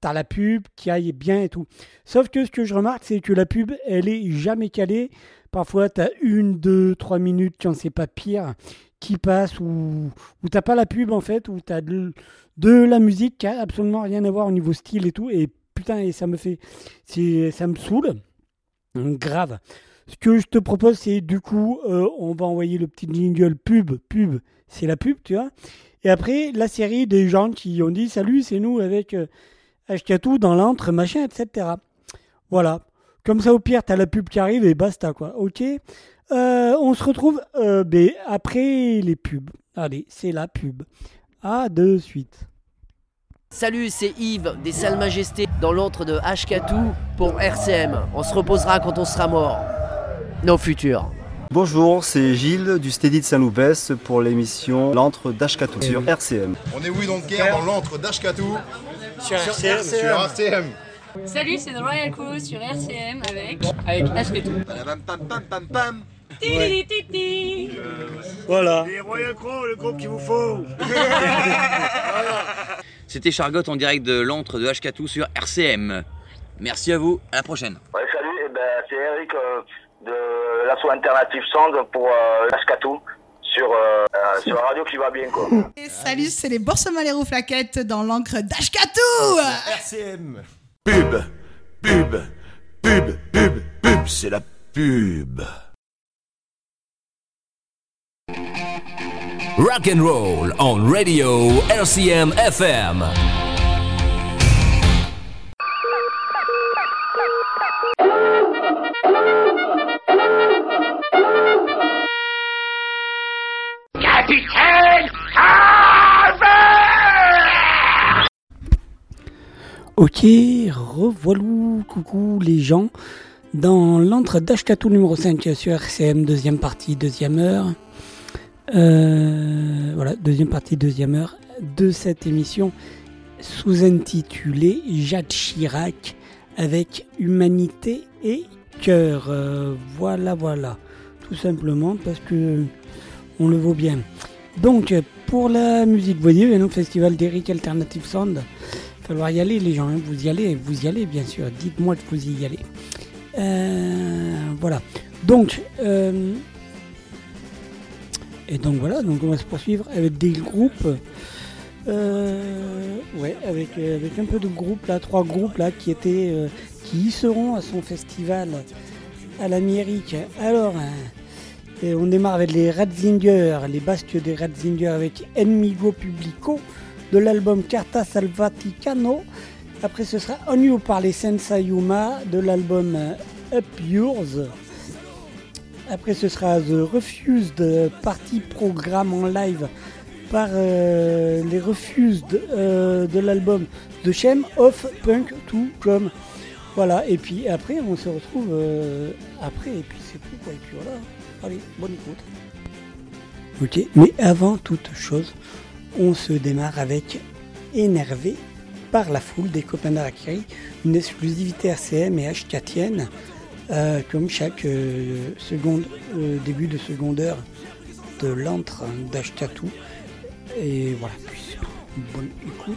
t'as la pub qui aille bien et tout. Sauf que ce que je remarque, c'est que la pub, elle est jamais calée. Parfois, t'as une, deux, trois minutes, quand c'est pas pire, qui passe ou où t'as pas la pub en fait, où t'as de, de la musique qui a absolument rien à voir au niveau style et tout. Et putain, et ça me fait, ça me saoule, grave. Ce que je te propose, c'est du coup, euh, on va envoyer le petit jingle pub, pub, c'est la pub, tu vois. Et après, la série des gens qui ont dit salut, c'est nous avec euh, Ashkatou dans l'antre, machin, etc. Voilà. Comme ça, au pire, t'as la pub qui arrive et basta, quoi. Ok Euh, On se retrouve euh, après les pubs. Allez, c'est la pub. À de suite. Salut, c'est Yves des Salles Majestés dans l'antre de Ashkatou pour RCM. On se reposera quand on sera mort. Nos futurs. Bonjour, c'est Gilles du Steady de Saint-Loupès pour l'émission L'antre d'Ashkatou sur RCM. On est oui donc guerre dans l'antre d'Ashkatou Sur RCM. Sur RCM. Salut, c'est The Royal Crew sur RCM avec avec Ashketou. Voilà. Les Royal Crow, le groupe qu'il vous faut. C'était Chargotte en direct de l'antre de H4 sur RCM. Merci à vous, à la prochaine. Ouais, salut, eh ben, c'est Eric euh, de l'asso Alternative Sound pour euh, Ashkatou sur, euh, euh, sur la radio qui va bien quoi. Et salut, c'est les Boursemaleros Flaquettes dans l'encre d'Ashkatou RCM. Pub, pub, pub, pub, pub, c'est la pub. Rock and roll on radio RCM FM. Capitaine Ok, revoilou, coucou les gens, dans l'entre d'Ashkatou numéro 5 sur RCM, deuxième partie, deuxième heure. Euh, voilà, deuxième partie, deuxième heure de cette émission sous-intitulée Jacques Chirac avec humanité et cœur. Euh, voilà, voilà, tout simplement parce que on le vaut bien. Donc, pour la musique, vous voyez, il y un festival d'Eric Alternative Sound. Il va falloir y aller, les gens. hein. Vous y allez, vous y allez, bien sûr. Dites-moi que vous y allez. Euh, voilà. Donc, et donc voilà, donc on va se poursuivre avec des groupes. euh, ouais, avec, euh, avec un peu de groupes là, trois groupes là qui étaient, euh, qui y seront à son festival à l'Amérique. Alors, euh, et on démarre avec les Ratzinger, les basques des Ratzinger avec Enmigo Publico de l'album Carta Salvaticano. Après, ce sera On You par les Sensa Yuma de l'album Up Yours. Après, ce sera The Refused Party Programme en live par euh, les Refused euh, de l'album The Shame of Punk to Come. Voilà, et puis après, on se retrouve euh, après, et puis c'est tout, quoi. Et puis voilà. Allez, bonne écoute. Ok, mais avant toute chose, on se démarre avec Énervé par la foule des copains d'Arakiri, une exclusivité RCM et H4 euh, comme chaque euh, seconde, euh, début de seconde heure de l'antre d'Ashkatou. Et voilà, puis bonne écoute.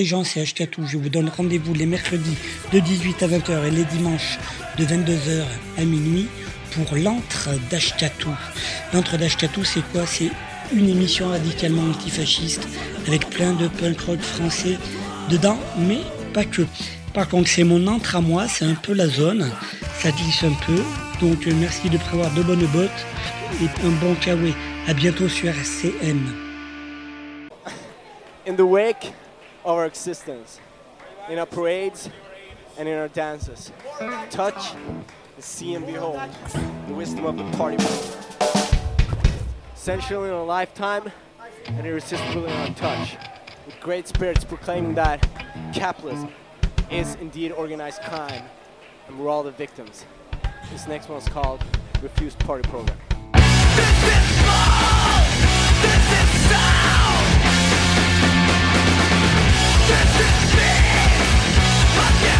les gens, c'est Tout. Je vous donne rendez-vous les mercredis de 18 à 20h et les dimanches de 22h à minuit pour l'antre d'Ashkatou. l'entre d'Ashkatou, c'est quoi? C'est une émission radicalement antifasciste avec plein de punk rock français dedans, mais pas que. Par contre, c'est mon entre à moi, c'est un peu la zone, ça glisse un peu. Donc, merci de prévoir de bonnes bottes et un bon kawaii. À bientôt sur RCM. In the wake our existence, in our parades and in our dances. Touch, and see and behold the wisdom of the party people. Essentially in a lifetime and irresistibly on touch. With great spirits proclaiming that capitalism is indeed organized crime and we're all the victims. This next one is called Refused Party Program. This is me.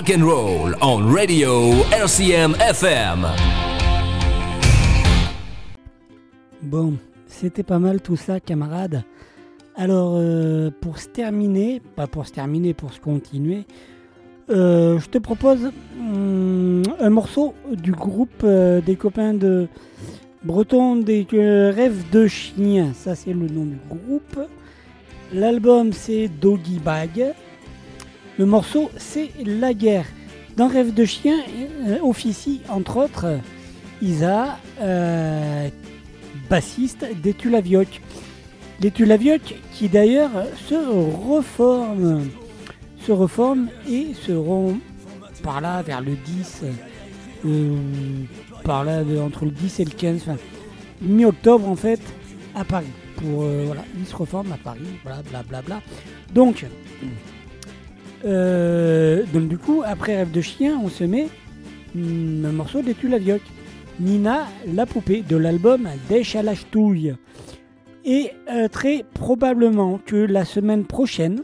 Rock and roll on radio RCM FM. Bon, c'était pas mal tout ça, camarades. Alors, euh, pour se terminer, pas pour se terminer, pour se continuer, euh, je te propose hum, un morceau du groupe euh, des copains de Breton des Rêves de Chien. Ça, c'est le nom du groupe. L'album, c'est Doggy Bag. Le morceau, c'est La guerre. Dans Rêve de Chien, euh, officie entre autres Isa, euh, bassiste des Tulavioc. Les Tulavioc qui d'ailleurs se reforment, se reforment et seront par là vers le 10, euh, par là entre le 10 et le 15, enfin, mi-octobre en fait, à Paris. Pour, voilà, ils se reforment à Paris, bla bla bla bla. Donc, euh, donc du coup, après Rêve de chien, on se met hum, un morceau des Tulavioc. Nina, la poupée de l'album Dèche à la ch'touille. Et euh, très probablement que la semaine prochaine,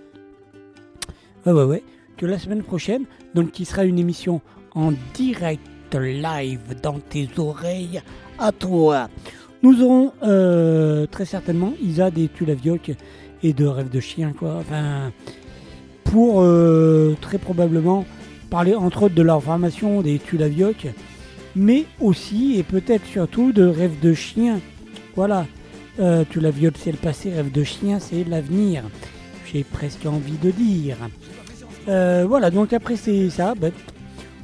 ouais ouais ouais, que la semaine prochaine, donc qui sera une émission en direct live dans tes oreilles à toi. Nous aurons euh, très certainement Isa des Tulavioc et de Rêve de chien quoi. Pour euh, très probablement parler entre autres de leur formation des Tulavioc, mais aussi et peut-être surtout de Rêve de chien. Voilà, euh, Tulavioc c'est le passé, Rêve de chien c'est l'avenir. J'ai presque envie de dire. Euh, voilà, donc après c'est ça, ben,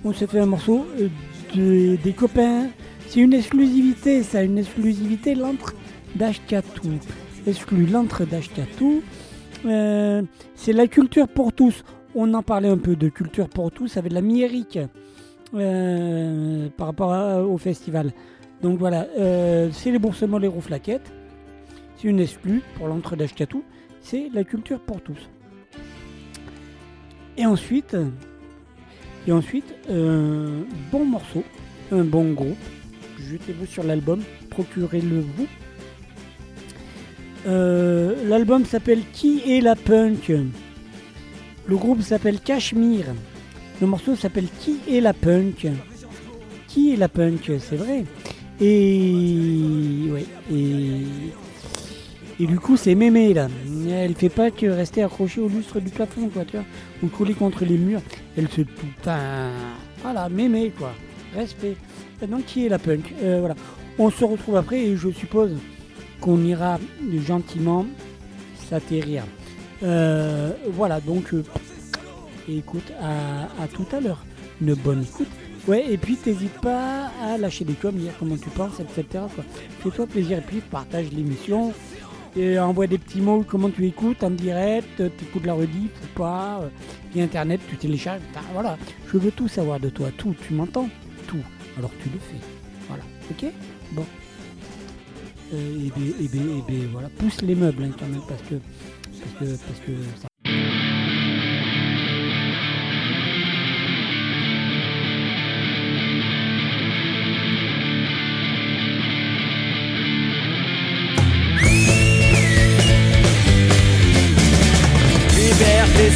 on s'est fait un morceau euh, de- des copains. C'est une exclusivité, ça, une exclusivité, l'entre d'Ashkatou. Exclu l'entre d'Ashkatou. Euh, c'est la culture pour tous. on en parlait un peu de culture pour tous avec la mi-Eric euh, par rapport au festival. Donc voilà, euh, c'est les bourses molles et rouflaquettes. C'est une exclue pour l'entre d'Ashkatou. C'est la culture pour tous. Et ensuite, et ensuite, euh, bon morceau, un bon groupe. Jetez-vous sur l'album, procurez-le vous. Euh, L'album s'appelle Qui est la punk Le groupe s'appelle Cachemire. Le morceau s'appelle Qui est la punk Qui est la punk C'est vrai. Et ouais. Et, et du coup, c'est mémé là. Elle fait pas que rester accrochée au lustre du plafond, quoi, tu vois, ou collée contre les murs. Elle se. Enfin, voilà, mémé quoi. Respect. Donc, qui est la punk Euh, Voilà. On se retrouve après et je suppose qu'on ira gentiment s'atterrir. Euh, voilà, donc euh, écoute, à, tout à l'heure. Une bonne écoute. Ouais, et puis t'hésites pas à lâcher des coms, dire comment tu penses, etc. Fais-toi plaisir et puis partage l'émission. Et envoie des petits mots, comment tu écoutes en direct, tu écoutes la rediff ou pas, euh, via internet, tu télécharges, voilà. Je veux tout savoir de toi, tout, tu m'entends Tout. Alors tu le fais. Voilà, ok? Bon. Euh, et ben, et ben, et ben, voilà, pousse les meubles hein, quand même parce que parce que parce que ça-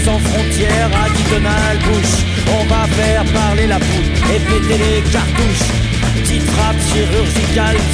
sans frontières, à Donald Bush. On va faire parler la poule et péter les cartouches.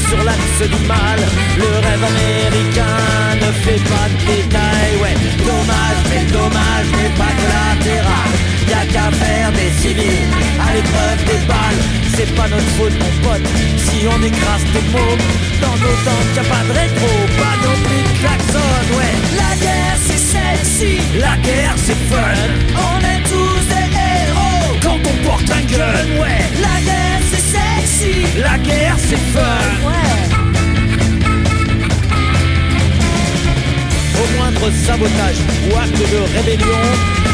Sur l'axe du mal. Le rêve américain ne fait pas de détails. Ouais, dommage, mais dommage n'est pas collatéral. Y'a qu'à faire des civils à l'épreuve des balles. C'est pas notre faute, mon pote, si on écrase tes mômes. Dans nos temps, y'a pas de rétro, pas non plus de klaxon, ouais. La guerre, c'est sexy. La guerre, c'est fun. On est tous des héros quand on porte un gun, ouais. La guerre, La guerre, c'est fun, ouais. Au moindre sabotage ou acte de rébellion,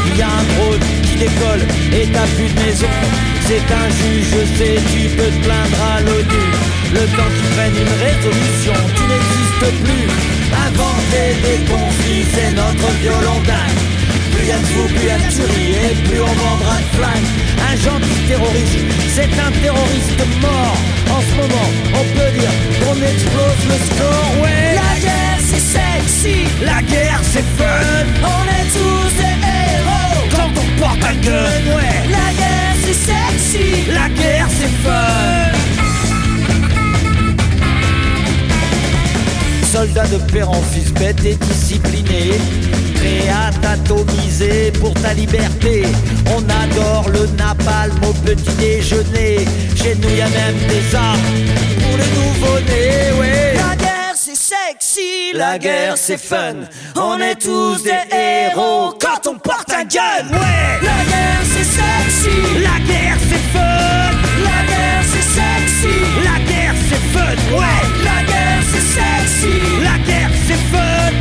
il y a un drone qui décolle et t'as plus de maison. C'est un juge, je sais, tu peux te plaindre à l'ONU. Le temps qu'ils prennent une résolution, tu n'existes plus. Inventer des conflits, c'est notre violon. Plus y a de fous, plus y a de tueries et plus on vendra de flingues. Un gentil terroriste, c'est un terroriste mort. En ce moment, on peut dire qu'on explose le score, ouais. La guerre, c'est sexy. La guerre, c'est fun. On est tous des héros quand on porte un gun, ouais. La guerre, c'est sexy. La guerre, c'est fun. Soldat de père en fils bête et discipliné Prêt à t'atomiser pour ta liberté. On adore le napalm au petit déjeuner. Chez nous y a même des armes pour les nouveau-nés ouais. La guerre c'est sexy La guerre c'est fun. On est tous des héros quand on porte un gun ouais. La guerre c'est sexy. La guerre c'est fun. La guerre c'est sexy. La guerre c'est fun ouais. La guerre c'est sexy. La guerre c'est fun.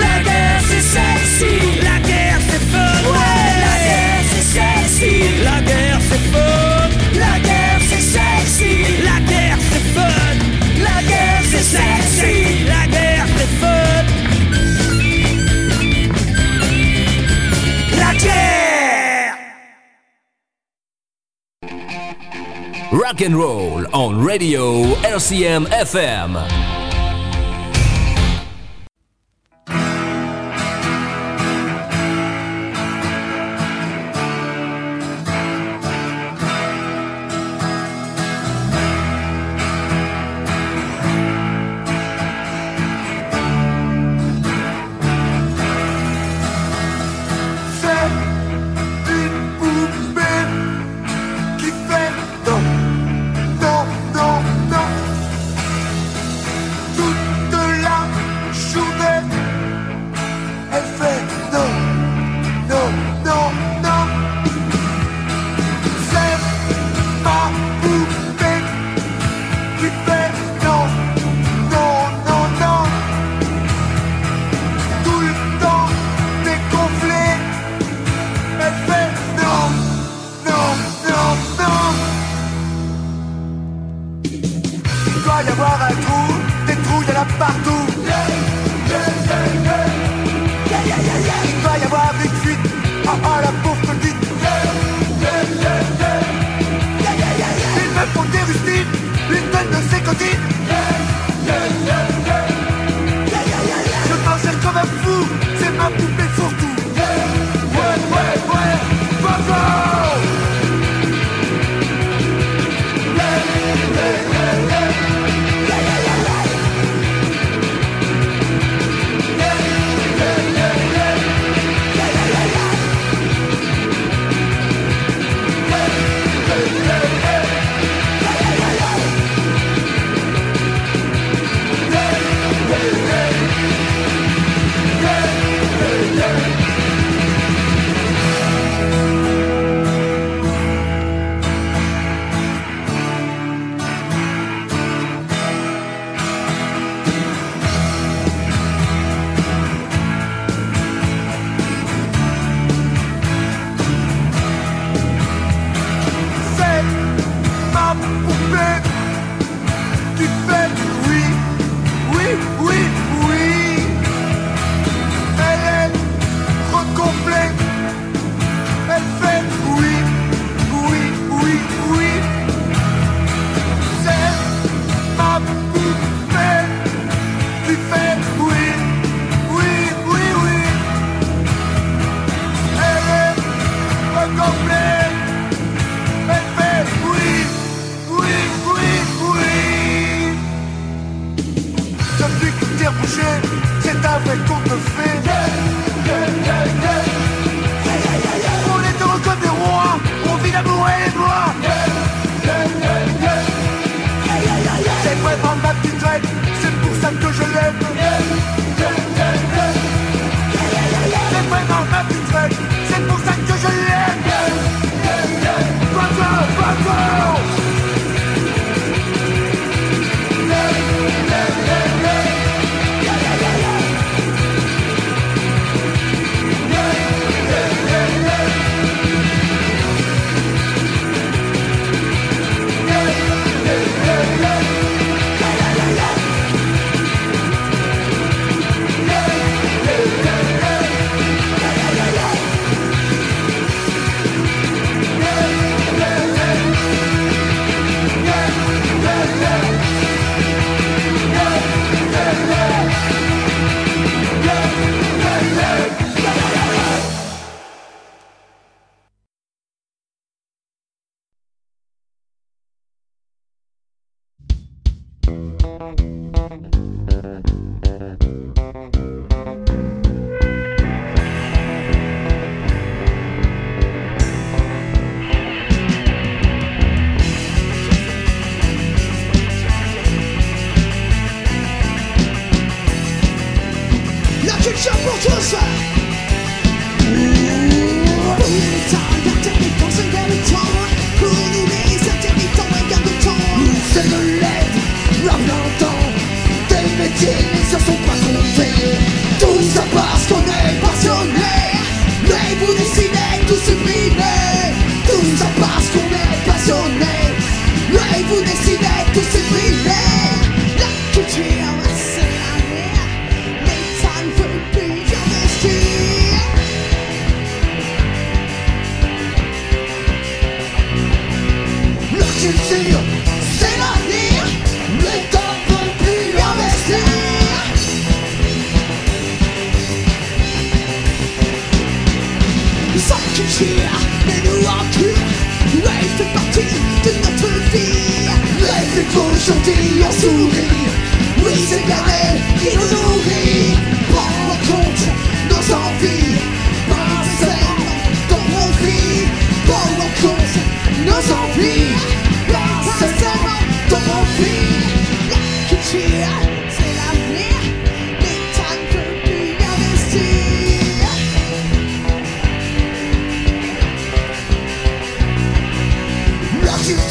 La guerre c'est sexy. La guerre c'est fun. La guerre c'est sexy. La guerre c'est fun. La guerre c'est sexy. La guerre c'est fun. La guerre c'est sexy. La guerre c'est La guerre. Rock and roll on radio RCM FM.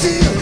La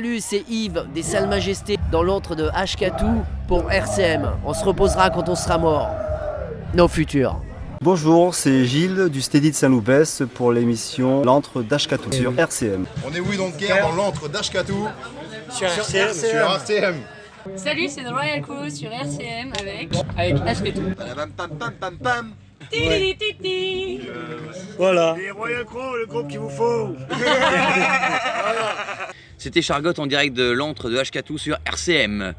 Salut, c'est Yves des Salles Majestés dans l'antre de Ashkatou pour RCM. On se reposera quand on sera mort. Nos futurs. Bonjour, c'est Gilles du Steady de Saint-Loupès pour l'émission L'antre d'Ashkatou sur RCM. On est oui donc guerre dans l'antre d'Ashkatou Sur RCM. Sur RCM. Salut, c'est The Royal Crew sur RCM avec. Avec Ashketou. Ti-ti-ti-ti. Voilà. Les Royal Crow, le groupe qu'il vous faut. C'était Chargotte en direct de l'antre de Ashkatou sur RCM.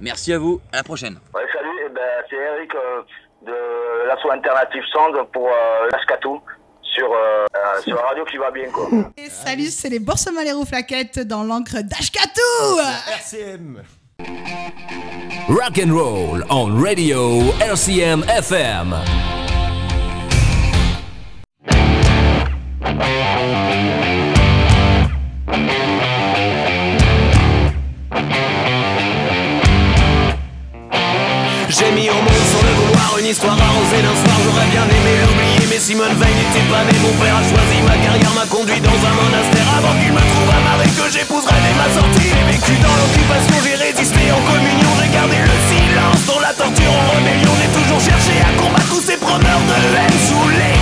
Merci à vous, à la prochaine. Ouais, salut, eh ben, c'est Eric euh, de l'asso Alternative Sound pour euh, l'Ascatou sur, euh, euh, sur la radio qui va bien quoi. Et salut, c'est les Boursemans les Flaquettes dans l'encre d'Ashkatou RCM. Rock and roll on radio RCM FM. J'ai mis au monde sans le vouloir une histoire arrosée d'un soir. J'aurais bien aimé l'oublier mais Simone Veil n'était pas né Mon père a choisi ma carrière, m'a conduit dans un monastère. Avant qu'il me trouve un mari que j'épouserai dès ma sortie. J'ai vécu dans l'occupation, j'ai résisté en communion. J'ai gardé le silence dans la torture en rébellion. J'ai toujours cherché à combattre tous ces preneurs de haine sous les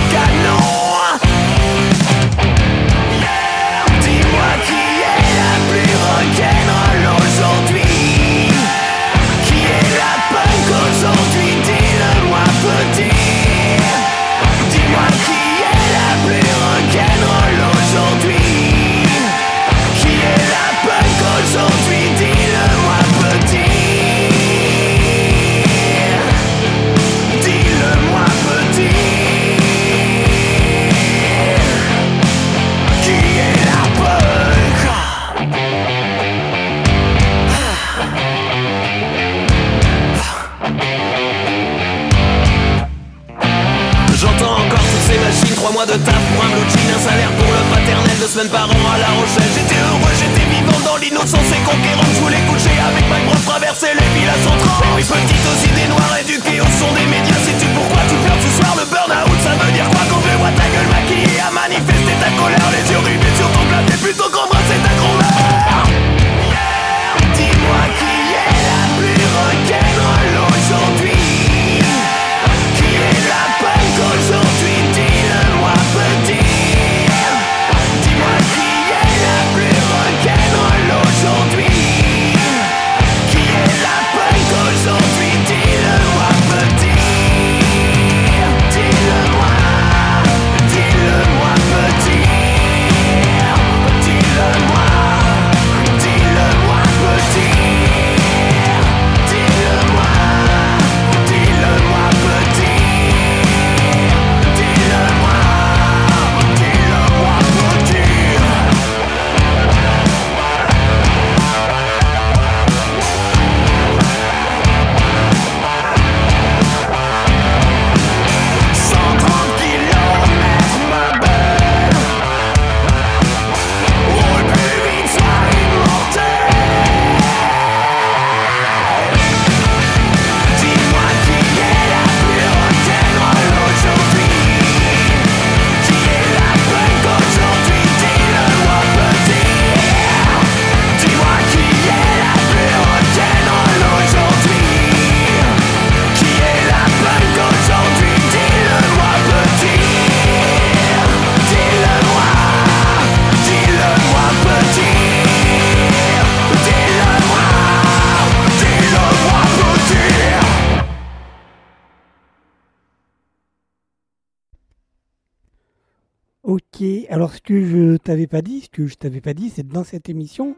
t'avais pas dit, ce que je t'avais pas dit, c'est dans cette émission,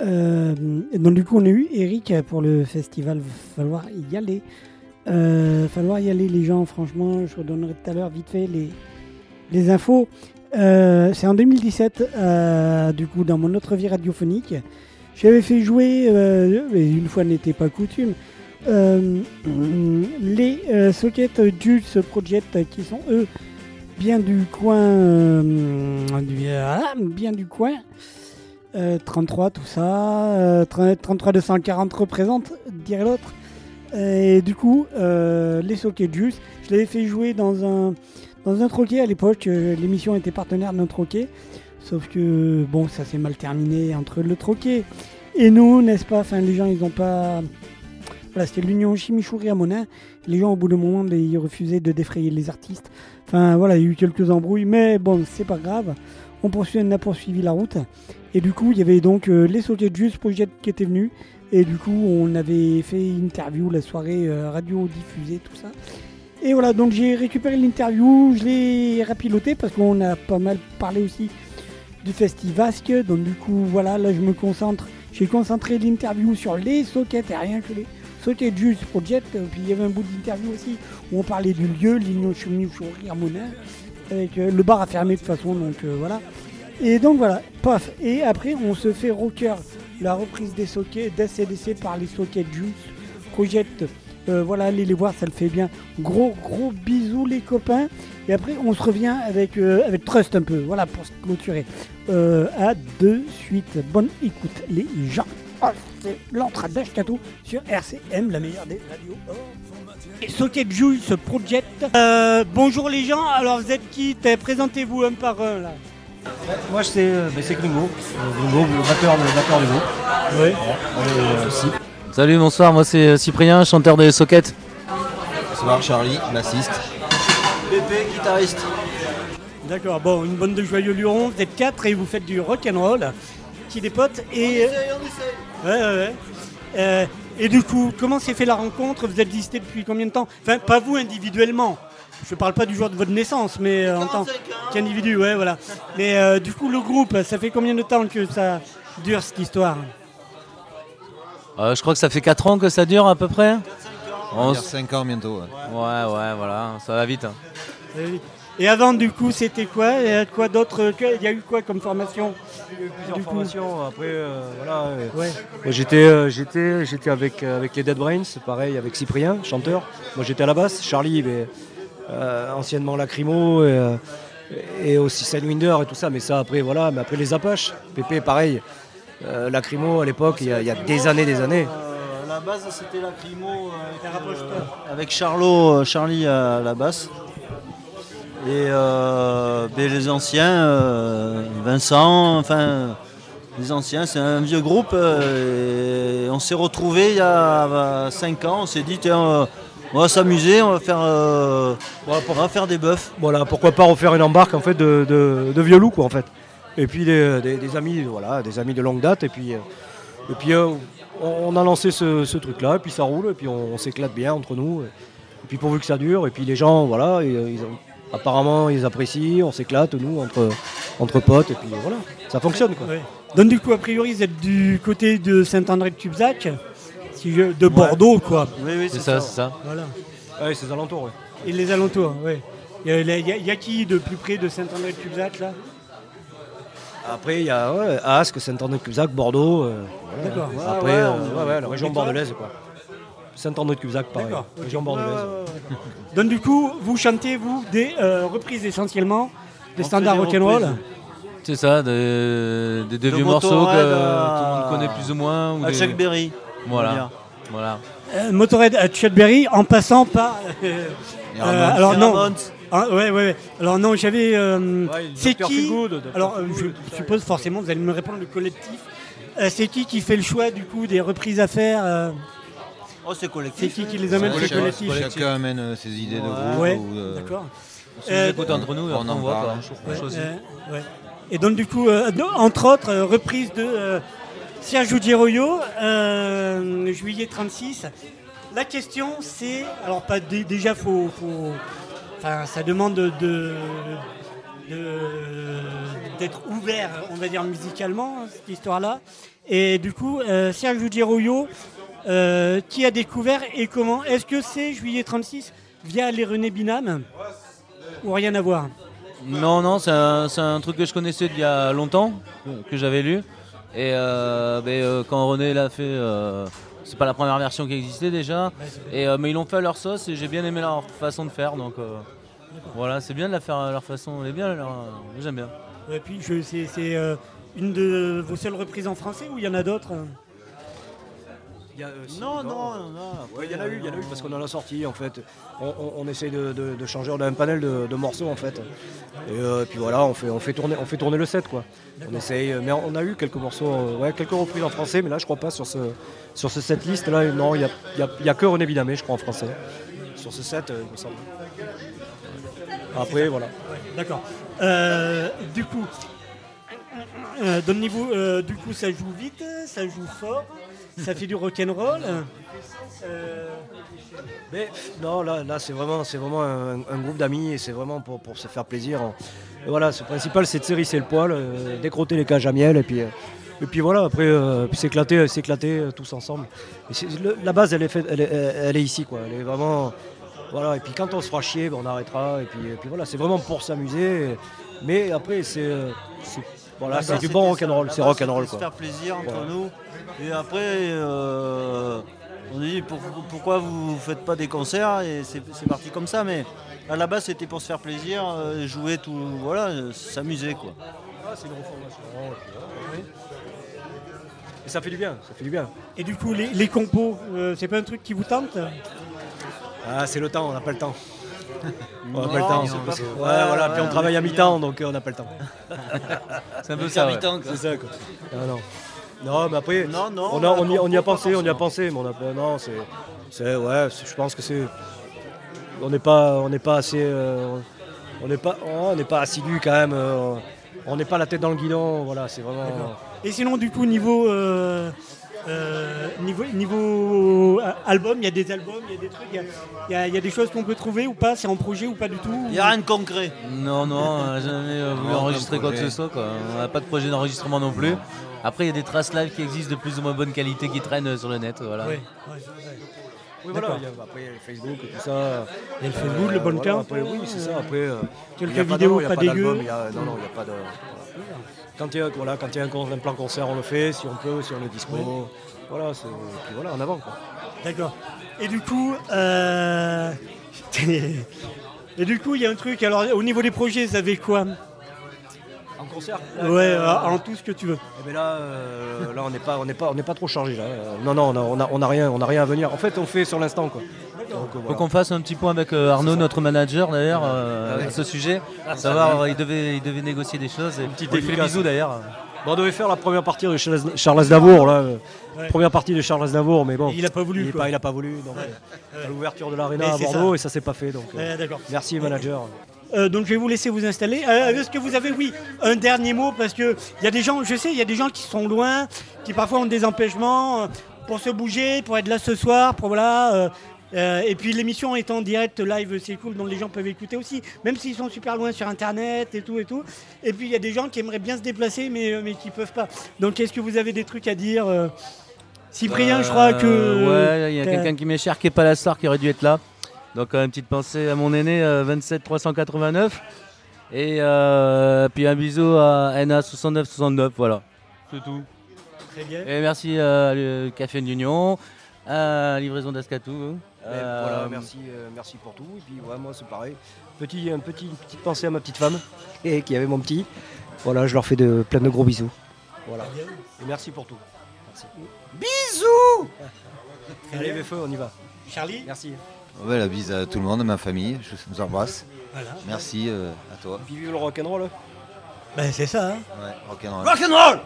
euh, donc du coup on a eu Eric pour le festival, va falloir y aller. Euh, falloir y aller les gens, franchement, je redonnerai tout à l'heure vite fait les, infos. Euh, c'est en 2017, euh, du coup dans mon autre vie radiophonique, j'avais fait jouer, et une fois n'était pas coutume, les sockets Juice Project qui sont eux bien du coin, euh, du- voilà, bien du coin. Euh, 33 tout ça, euh, 33 240 représente, dirait l'autre. Et du coup, euh, les sockets Juice, je l'avais fait jouer dans un dans un troquet à l'époque. euh, L'émission était partenaire d'un troquet, sauf que bon, ça s'est mal terminé entre le troquet et nous, n'est-ce pas? Enfin, les gens, ils ont pas. Voilà, c'était l'union Chimichouri à Monin. Les gens, au bout d'un moment, ben, ils refusaient de défrayer les artistes. Enfin, voilà, il y a eu quelques embrouilles, mais bon, c'est pas grave. On, a poursuivi la route. Et du coup, il y avait donc euh, les Sockets Juice Project qui étaient venus. Et du coup, on avait fait interview, la soirée euh, radio diffusée, tout ça. Et voilà, donc j'ai récupéré l'interview, je l'ai rapiloté parce qu'on a pas mal parlé aussi du Festivasque. Donc du coup, voilà, là je me concentre. J'ai concentré l'interview sur les sockets et rien que les sockets Juice Project. Et puis il y avait un bout d'interview aussi où on parlait du lieu, l'Union Chimichouri à Monin. Avec euh, le bar a fermé de toute façon, donc euh, voilà. Et donc voilà, paf. Et après, on se fait rocker la reprise des sockets d'ACDC par les sockets Juice Project. Euh, voilà, allez les voir, ça le fait bien. Gros, gros bisous les copains. Et après, on se revient avec, euh, avec Trust un peu, voilà, pour se clôturer. Euh, à de suite. Bonne écoute, les gens. C'est l'entrée d'Ashkatou sur RCM, la meilleure des radios. Et Socket Juice Project. Euh, bonjour les gens, alors vous êtes qui Présentez-vous un par un là. Moi c'est euh, ben, c'est Gringo, Euh, Gringo, le batteur, le batteur du groupe. Oui. On est, euh, six. Salut, bonsoir, moi c'est Cyprien, chanteur des Sockets. Bonsoir Charlie, bassiste. Pépé, guitariste. D'accord, bon, une bande de joyeux lurons, vous êtes quatre et vous faites du rock and roll, qui des potes et. Ouais, ouais, ouais. Euh, et du coup, comment s'est fait la rencontre? Vous êtes existé depuis combien de temps? Enfin, pas vous individuellement. Je parle pas du jour de votre naissance, mais euh, en tant qu'individu, ouais, voilà. Mais euh, du coup, le groupe, ça fait combien de temps que ça dure cette histoire? Euh, je crois que ça fait 4 ans que ça dure à peu près. On va On dire s- 5 ans bientôt. ouais. Ouais, ouais, voilà, ça va vite. hein. Et avant, du coup, c'était quoi? Il y a quoi d'autre Il y a eu quoi comme formation? Plusieurs Du coup formations, après euh, voilà. euh, Ouais. j'étais, euh, j'étais, j'étais avec, euh, avec les Dead Brains, pareil avec Cyprien, chanteur. Moi j'étais à la basse, Charlie, mais, euh, anciennement Lacrymo et, euh, et aussi Sidewinder et tout ça, mais ça après voilà, mais après les Apaches, Pépé pareil, euh, Lacrymo à l'époque, il y, a- il y a des années, des années. La base, c'était la Crimo avec, euh, avec Charlot, euh, Charlie à la basse. Et euh, ben, les anciens, euh, Vincent, enfin, les anciens, c'est un vieux groupe. euh, on s'est retrouvés il y a 5 ans. On s'est dit, tiens, on va s'amuser, on va faire, on va faire des bœufs. Voilà, pourquoi pas refaire une embarque en fait de, de, vieux loups quoi en fait. Et puis des, amis, voilà, des amis de longue date et puis, et puis on, a lancé ce, truc-là et puis ça roule et puis on, on s'éclate bien entre nous. Et, puis pourvu que ça dure et puis les gens, voilà, ils ont- apparemment ils apprécient, on s'éclate nous entre, entre potes et puis voilà, ça fonctionne quoi. Ouais. Donc du coup, a priori, vous êtes du côté de Saint-André de Tubzac, si je- de Bordeaux, quoi. Oui, oui, C'est ça, c'est ça. Voilà. Ouais, c'est alentours, ouais. Et les alentours, oui. Il y, a- y y qui de plus près de Saint-André de Tubzac, là? Après il y a ouais, Asque, Saint-André-de-Cusac, Bordeaux. euh, voilà. D'accord. Après, ouais, euh, on- ouais, ouais, la région bordelaise quoi. Saint-André-de-Cusac, pareil. Région bordelaise. Ouais. Donc du coup, vous chantez, vous, des euh, reprises essentiellement, des On standards rock'n'roll. C'est ça, des, des- des De vieux morceaux que Motorhead tout le monde connaît plus ou moins. Ou à des- Chuck Berry, Voilà. voilà. Euh, Motorhead à Chudberry en passant par. euh, euh, alors non. Ah, ouais, ouais, ouais. Alors non, j'avais. euh, Ouais, c'est qui Dr. Alors euh, je suppose forcément vous allez me répondre le collectif. Euh, c'est qui qui fait le choix du coup des reprises à faire euh, Oh, c'est collectif. C'est qui qui les amène C'est collectif. Chacun amène euh, ses idées de groupe. Ouais, ou de- d'accord. On se écoute entre nous et on en voit parle. quoi, Ouais, euh, ouais. Et donc du coup, euh, entre autres, euh, reprise de euh, Sergio Giroyo, euh, juillet 36. La question c'est, alors pas dé- déjà faut, faut- enfin ça demande de, de- d'être ouvert, on va dire musicalement, cette histoire-là. Et du coup, euh, Serge Girouillot, euh, qui a découvert et comment Est-ce que c'est Juillet 36 via les René Binam ou rien à voir Non, non, c'est un, truc que je connaissais d'il y a longtemps, que j'avais lu. Et euh, ben, euh, quand René l'a fait, euh, c'est pas la première version qui existait déjà. Et, euh, mais ils l'ont fait à leur sauce et j'ai bien aimé leur façon de faire. Donc euh, voilà, c'est bien de la faire à leur façon. Elle est bien, j'aime bien. Et puis, je- c'est euh, une de vos seules reprises en français ou il y en a d'autres y a, euh, si, Non, non, non. Ouais, il y en a eu, il y en a eu parce qu'on en a sorti en fait. On, on- on essaye de, de- de changer, on a un panel de, de morceaux en fait. Et euh, puis voilà, on fait, on, fait tourner, on fait tourner le set quoi. On essaye, euh, mais on a eu quelques morceaux, euh, ouais, quelques reprises en français, mais là je crois pas sur ce, sur ce set list là, non, il n'y a, y a- y a que René Binamé je crois en français. Sur ce set, euh, il me semble. Après voilà. D'accord. Euh, du coup, euh, donnez-vous, euh, du coup, ça joue vite, ça joue fort, ça fait du rock'n'roll. Euh, Mais non, là, là c'est vraiment, c'est vraiment un, groupe d'amis et c'est vraiment pour, pour se faire plaisir. Et voilà, ce principal c'est de s'hérisser le poil, euh, décroter les cages à miel et puis, euh, et puis voilà, après euh, s'éclater, s'éclater tous ensemble. La base elle est, faite, elle, est, ici quoi, elle est vraiment. Voilà, et puis quand on se fera chier, ben, on arrêtera. Et puis, et puis voilà, c'est vraiment pour s'amuser. Mais après, c'est. C'est- Voilà, La c'est du bon rock'n'roll, c'est rock'n'roll. Se faire plaisir entre nous. Et après, euh, on dit pour- pourquoi vous faites pas des concerts et c'est parti comme ça. Mais à la base, c'était pour se faire plaisir, euh, jouer tout, voilà, euh, s'amuser quoi. Ah, c'est une reformation. et ça fait du bien, ça fait du bien. et du coup, les, les compos, euh, c'est pas un truc qui vous tente? Ah, c'est le temps, on n'a pas le temps. On n'a Non, pas le temps. c'est pas- Ouais, ouais, voilà, ouais, puis on on travaille à mi-temps, donc euh, on n'a pas le temps. C'est un peu ça. ouais. C'est ça, quoi. Non, non. Non, mais après, Non, non, on, a, on, y, on y a pensé, on y a pensé, mais on a pas. Non, c'est. c'est- Ouais, je pense que c'est. On n'est pas, on n'est pas assez. euh, on n'est pas, oh, on n'est pas assidu quand même. euh, on n'est pas la tête dans le guidon. Voilà, c'est vraiment. Et sinon, du coup, niveau, euh, euh, niveau, niveau euh, album, il y a des albums, il y a des trucs, il y a- y, y des choses qu'on peut trouver ou pas C'est en projet ou pas du tout Il n'y a rien de concret. Non, non, on n'a jamais euh, voulu enregistrer quoi que ce soit. Quoi. On n'a pas de projet d'enregistrement non plus. Après, il y a des traces live qui existent de plus ou moins bonne qualité qui traînent euh, sur le net. Voilà. Ouais, Oui, voilà, D'accord. il y a- après il y a le Facebook et tout ça. Il y a le Facebook, le bon voilà, camp. après, oui, c'est ça. Après, euh, Quelques pas vidéos pas dégueu. a- Non, non, il n'y a pas de. Quand il y a, voilà, quand il y a un, un plan concert, on le fait. Si on peut, si on est dispo. Oui. Voilà, c'est- puis voilà, en avant. Quoi. D'accord. Et du coup, euh, et du coup, il y a un truc. Alors, au niveau des projets, vous avez quoi? En concert? Ouais, euh, en tout ce que tu veux. Eh ben là, euh, là, on n'est pas, on n'est pas, on n'est pas trop chargé là. Non, non, on a, on a, on a rien, on a rien à venir. En fait, on fait sur l'instant quoi. Donc, Faut voilà. qu'on fasse un petit point avec euh, Arnaud, notre manager d'ailleurs, euh, à ce sujet. Ah, savoir, il devait, il devait négocier des choses. Et lui fait dédicace. bisous d'ailleurs. Bon, on devait faire la première partie de Charles, Aznavour là. euh, Ouais. Première partie de Charles Aznavour, mais bon. Il a pas voulu, Il, pas- il a pas voulu. Donc, euh, à l'ouverture de l'aréna Mais à Bordeaux ça. et ça s'est pas fait. Donc, Ouais, d'accord. merci manager. Euh, donc je vais vous laisser vous installer. Euh, Est-ce que vous avez, oui, un dernier mot? Parce que il y a des gens, je sais, il y a des gens qui sont loin, qui parfois ont des empêchements pour se bouger, pour être là ce soir, pour voilà. euh, euh, et puis l'émission est en direct live, c'est cool, donc les gens peuvent écouter aussi, même s'ils sont super loin sur internet et tout et tout. Et puis il y a des gens qui aimeraient bien se déplacer, mais, euh, mais qui peuvent pas. Donc est-ce que vous avez des trucs à dire euh, Cyprien, je crois que. Ouais, il y a quelqu'un qui m'est cher qui est pas la star qui aurait dû être là. Donc une petite pensée à mon aîné euh, 27 389. Et euh, puis un bisou à NA 69 69, voilà. C'est tout. Très bien. Et merci à le Café de l'Union, à la livraison d'Ascatou. Et Euh, voilà, merci, euh, merci pour tout. Et puis ouais, moi c'est pareil. Petit, un petit, une petite pensée à ma petite femme et qui avait mon petit. Voilà, je leur fais de, plein de gros bisous. Voilà. Et merci pour tout. Merci. Bisous Allez, les feux, on y va. Charlie Merci. Ouais, la bise à tout le monde, à ma famille, je vous embrasse. Voilà. Merci euh, à toi. Puis vive le rock'n'roll. Ben c'est ça. Hein. Ouais, rock'n'roll. Rock'n'roll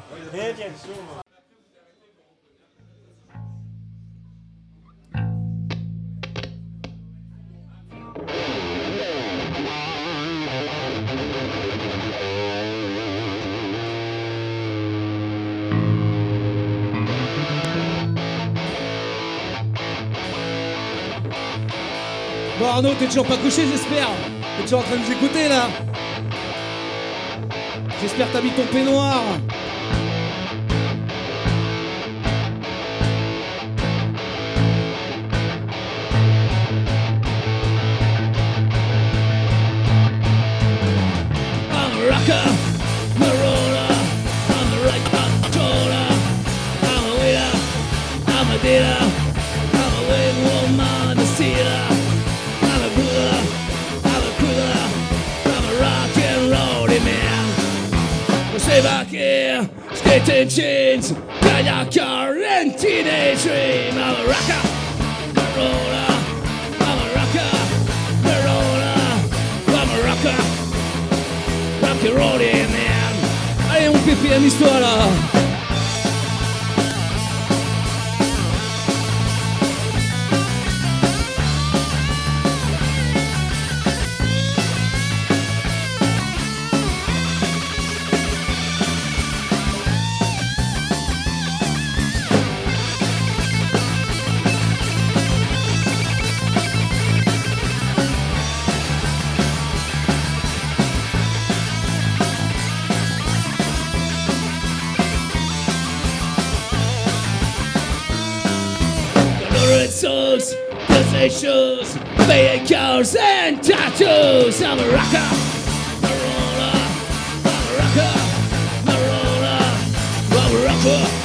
Arnaud, t'es toujours pas couché j'espère T'es toujours en train de nous écouter là J'espère t'as mis ton peignoir. Stay back here, chains, got your car and teenage dream. I'm a rocker, marauder, I'm a rocker, marauder, I'm a rocker. Rock and rollin' man Allez mon pépé, amuse-toi là possessions, paying and tattoos. I'm a rocker, a roller, I'm a rocker, a roller, I'm a rocker,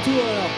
Ah,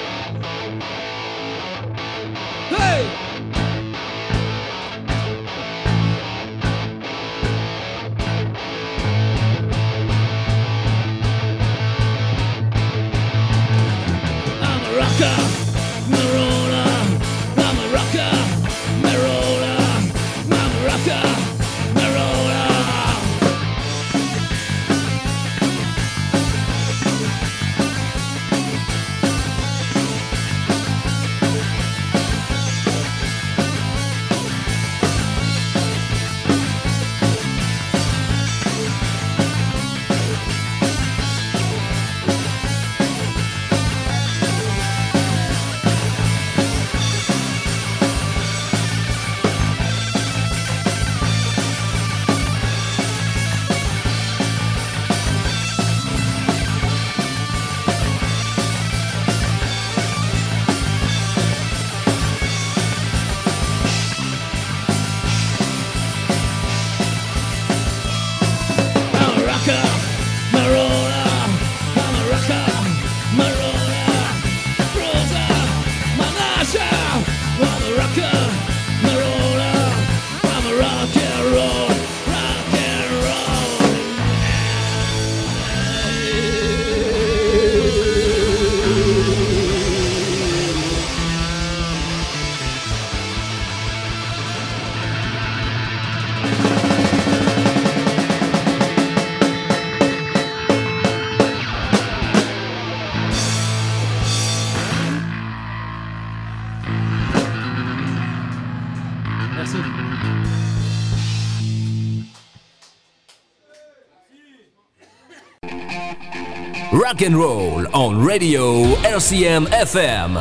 On Radio RCM FM.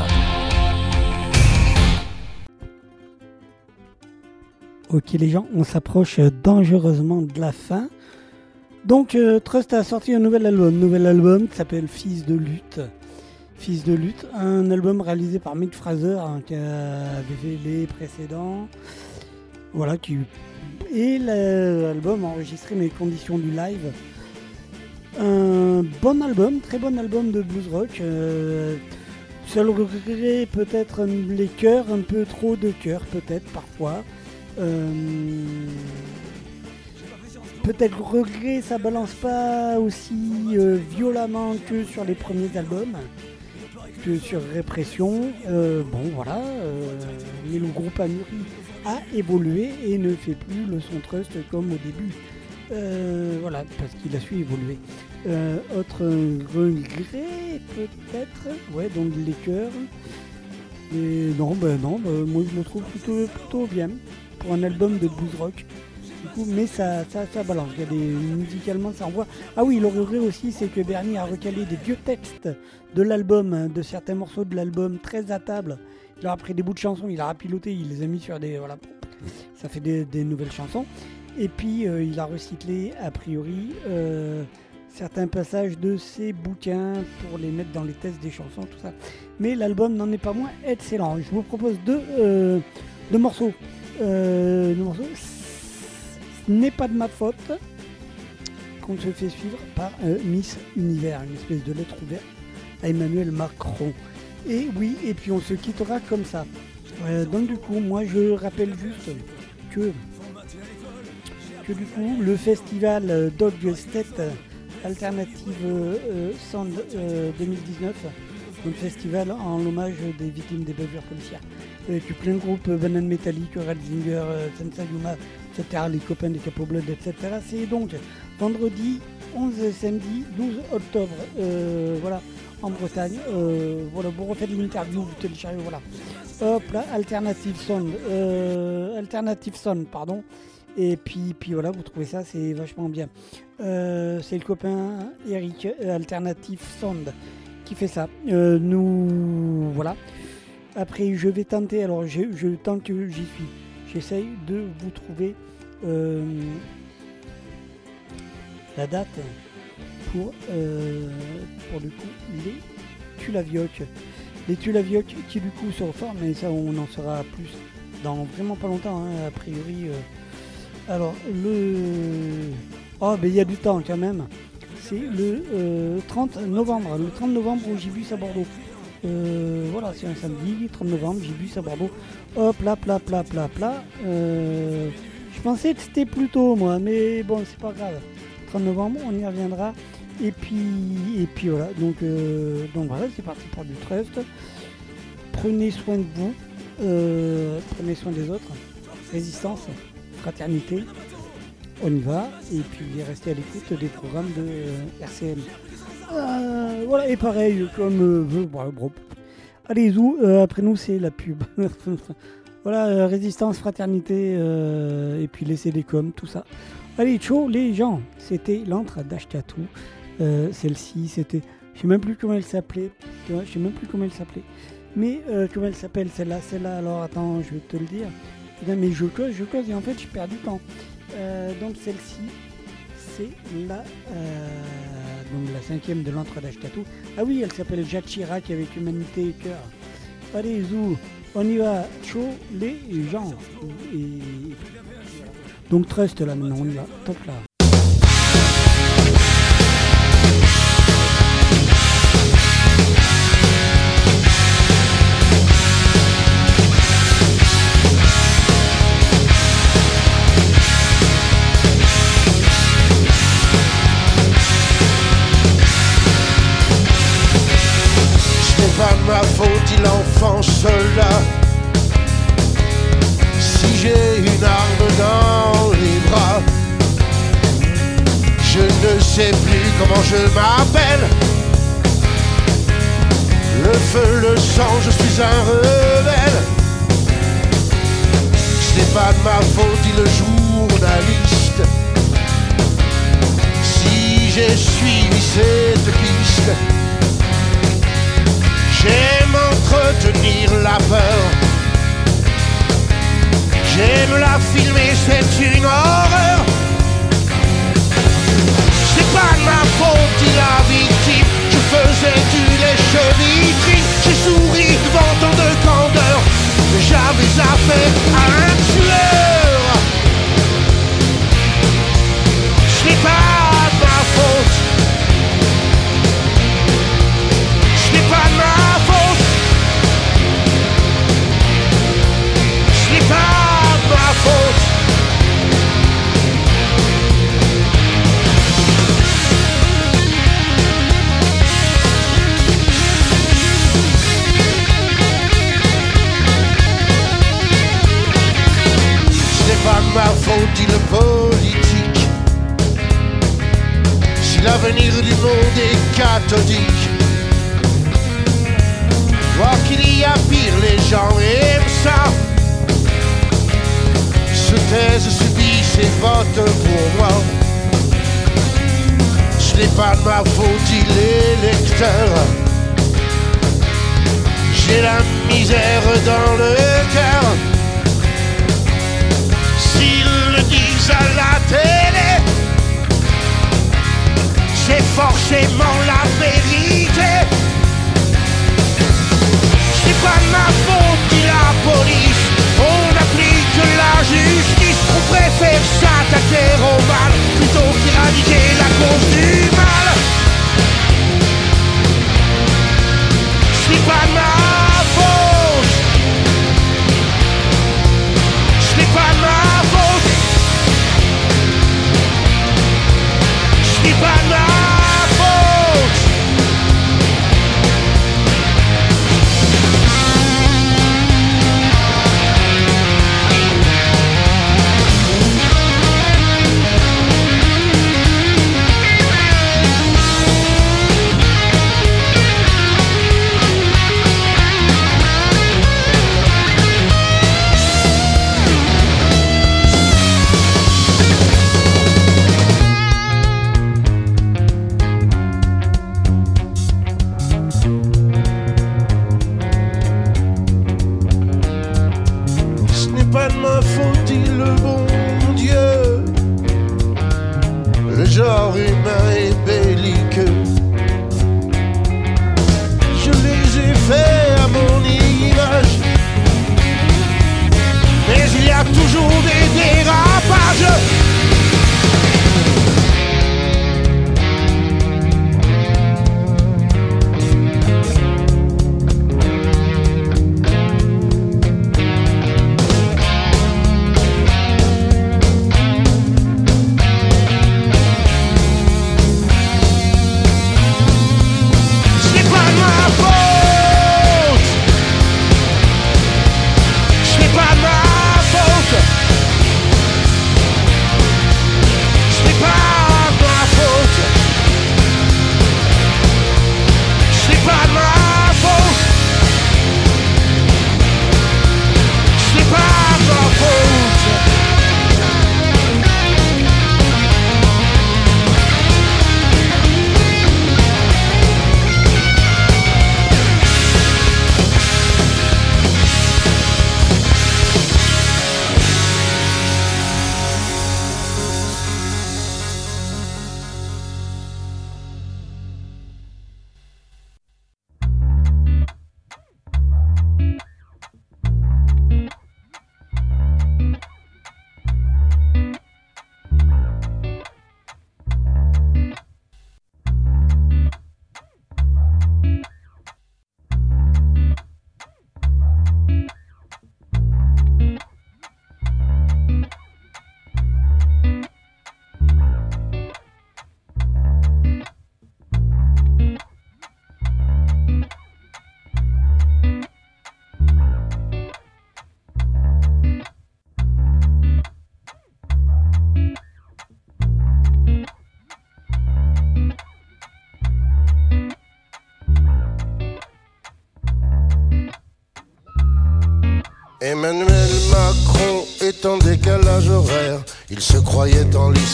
Ok les gens, on s'approche dangereusement de la fin. Donc euh, Trust a sorti un nouvel album, nouvel album qui s'appelle Fils de lutte. Fils de lutte, un album réalisé par Mick Fraser hein, qui avait fait les précédents. Voilà, qui et l'album enregistré dans les conditions du live. Un bon album, très bon album de blues rock. Seul regret peut-être les chœurs, un peu trop de chœurs peut-être parfois. Euh, peut-être regret, ça balance pas aussi euh, violemment que sur les premiers albums, que sur Répression. Euh, bon voilà, mais le groupe a a évolué et ne fait plus le son trust comme au début. Euh, voilà, parce qu'il a su évoluer. Euh, autre regret peut-être, ouais donc les chœurs. Et non, ben non, ben, moi je le trouve plutôt, plutôt bien pour un album de blues rock. Mais ça, ça, balance. Il musicalement, ça envoie. Ah oui, le regret aussi, c'est que Bernie a recalé des vieux textes de l'album, hein, de certains morceaux de l'album, très à table. Il a pris des bouts de chansons, il a rapiloté, il les a mis sur des. Voilà. Ça fait des nouvelles chansons. Et puis, euh, il a recyclé, a priori, euh, certains passages de ses bouquins pour les mettre dans les tests des chansons, tout ça. Mais l'album n'en est pas moins excellent. Je vous propose deux, euh, deux morceaux. Ce n'est pas de ma faute qu'on se fait suivre par Miss Univers, une espèce de lettre ouverte à Emmanuel Macron. Et oui, et puis on se quittera comme ça. Donc du coup, moi je rappelle juste que, du coup, le festival euh, Dog State Alternative euh, euh, Sound euh, 2019, donc festival en l'hommage des victimes des bavures policières. Avec plein de groupes, euh, Banane Metallic, Ratzinger, euh, Sensa Yuma, etc., les copains des Capo Blood, etc. C'est donc vendredi 11 et samedi 12 octobre, euh, voilà, en Bretagne. Euh, voilà, vous refaites l'interview, vous téléchargez, voilà. Hop là, Alternative Sound, euh, Alternative Sound, pardon. Et puis, puis voilà, vous trouvez ça, c'est vachement bien. Euh, c'est le copain Eric euh, Alternative Sound qui fait ça. Euh, nous, voilà. Après, je vais tenter, alors je, je tant que j'y suis, j'essaye de vous trouver la date pour, pour du coup les Tulavioc. Les Tulavioc qui du coup se reforment, mais ça on en saura plus dans vraiment pas longtemps, hein, a priori. Euh. Alors le... Oh ben il y a du temps quand même. C'est le euh, 30 novembre, le 30 novembre au Gibus à Bordeaux. Euh, voilà, c'est un samedi, 30 novembre, Gibus à Bordeaux. Hop, là, plat, plat, plat, plat. Euh, je pensais que c'était plus tôt, moi, mais bon, c'est pas grave. 30 novembre, on y reviendra. Et puis, et puis voilà, donc, euh, donc voilà, c'est parti pour du trust. Prenez soin de vous, euh, prenez soin des autres. Résistance, fraternité, on y va. Et puis restez à l'écoute des programmes de euh, RCM. Euh, voilà, et pareil, comme. euh, bon, bon. Allez, zou, euh, après nous, c'est la pub. voilà, euh, résistance, fraternité, et puis laissez les coms, tout ça. Allez, ciao les gens, c'était l'antre d'Ashkatou. Euh, Celle-ci, c'était. Je sais même plus comment elle s'appelait. Je sais même plus comment elle s'appelait. Mais comment elle s'appelle celle-là Celle-là, alors attends, je vais te le dire. Putain, mais je cause, je cause, et en fait, je perds du temps. Euh, donc celle-ci, c'est la, euh, donc la cinquième de l'entre d'Ashkatou. Ah oui, elle s'appelle Jacques Chirac avec Humanité et Cœur. Allez, zou, on y va, chaud les gens. Et... Donc trust là maintenant, on y va, top là. Sais plus comment je m'appelle. Le feu, le sang, je suis un rebelle. Ce n'est pas de ma faute, dit le journaliste. Si j'ai suivi cette piste. J'aime entretenir la peur. J'aime la filmer pas ma faute, il a victime. Je faisais du lèche-vitrine. J'ai souri devant ton de candeur. J'avais affaire à un tueur. Ce n'est pas de ma faute. Ce n'est pas de ma faute. Ce n'est pas de ma faute. L'avenir du monde est cathodique, vois qu'il y a pire, les gens aiment ça. Se taisent, subissent et votent pour moi. Ce n'est pas de ma faute, dit l'électeur. J'ai la misère dans le cœur. S'ils le disent à la télé, c'est forcément la vérité. C'est pas ma faute, la police. On applique la justice. On préfère s'attaquer au mal plutôt qu'éradiquer la cause du mal. C'est pas ma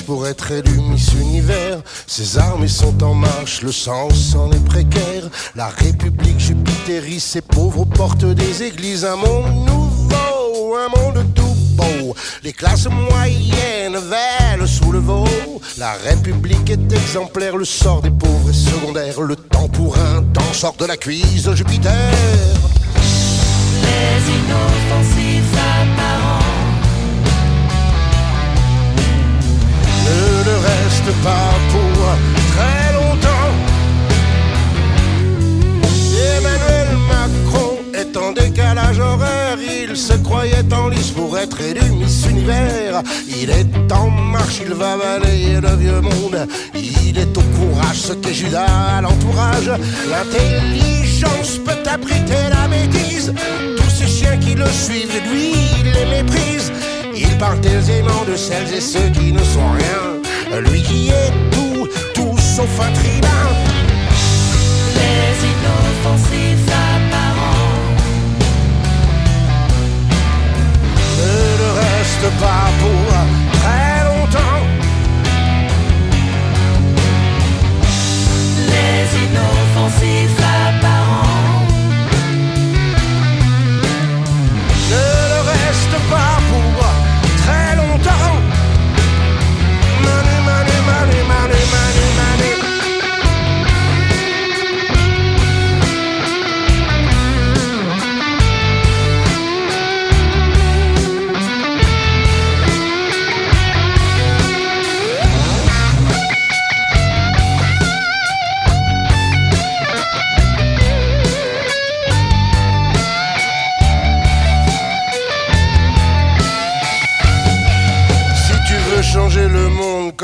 pour être élu Miss Univers. Ses armées sont en marche, le sens en est précaire. La République jupitérie, ses pauvres portent des églises. Un monde nouveau, un monde tout beau. Les classes moyennes veulent sous le veau. La République est exemplaire, le sort des pauvres est secondaire. Le temps pour un temps sort de la cuisse de Jupiter. Les ne reste pas pour très longtemps. Emmanuel Macron est en décalage horaire, il se croyait en lice pour être élu Miss Univers. Il est en marche, il va balayer le vieux monde. Il est au courage, ce qu'est Judas à l'entourage. L'intelligence peut abriter la bêtise. Tous ces chiens qui le suivent, lui, il les méprise. Il parle aisément de celles et ceux qui ne sont rien. Lui qui est tout, tout sauf un tribun. Les inoffensifs apparents Ne le reste pas pour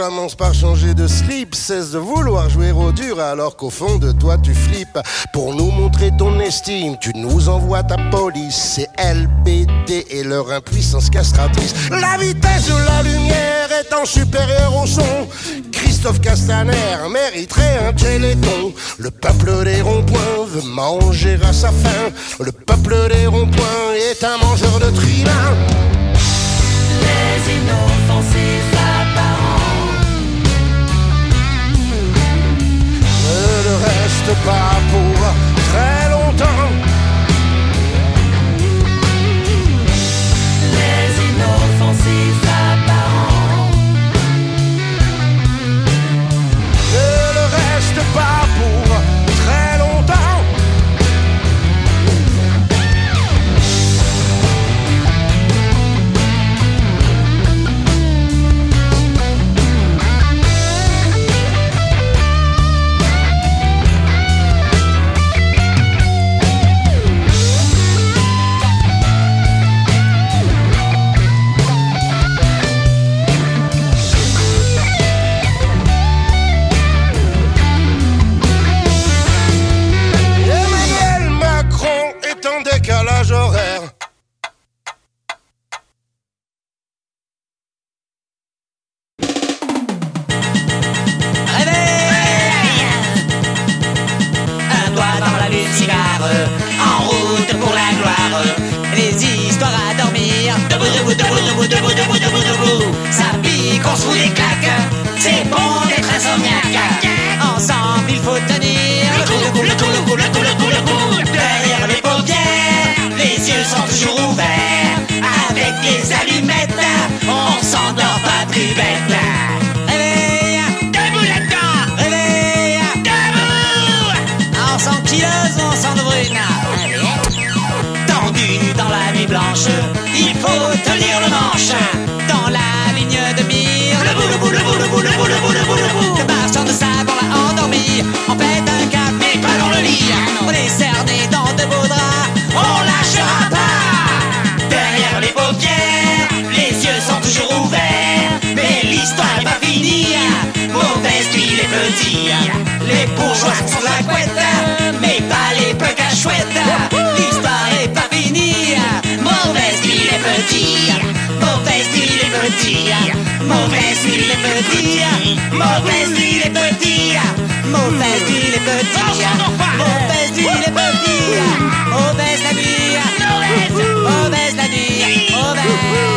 commence par changer de slip. Cesse de vouloir jouer au dur alors qu'au fond de toi tu flippes. Pour nous montrer ton estime, tu nous envoies ta police. C'est LBD et leur impuissance castratrice. La vitesse de la lumière étant supérieure au son. Christophe Castaner mériterait un téléthon. Le peuple des ronds-points veut manger à sa faim. Le peuple des ronds-points est un mangeur de tribun. Les reste pas pour joie sur la couette, mais pas les pecs chouette. L'histoire est pas finie, mauvais il est petit, mauvaise il est petit, mauvais il est petit, mauvais il est petit, mauvais il est petit, mauvais il est petit, mauvaise la vie, mauvaise la vie, mauvaise.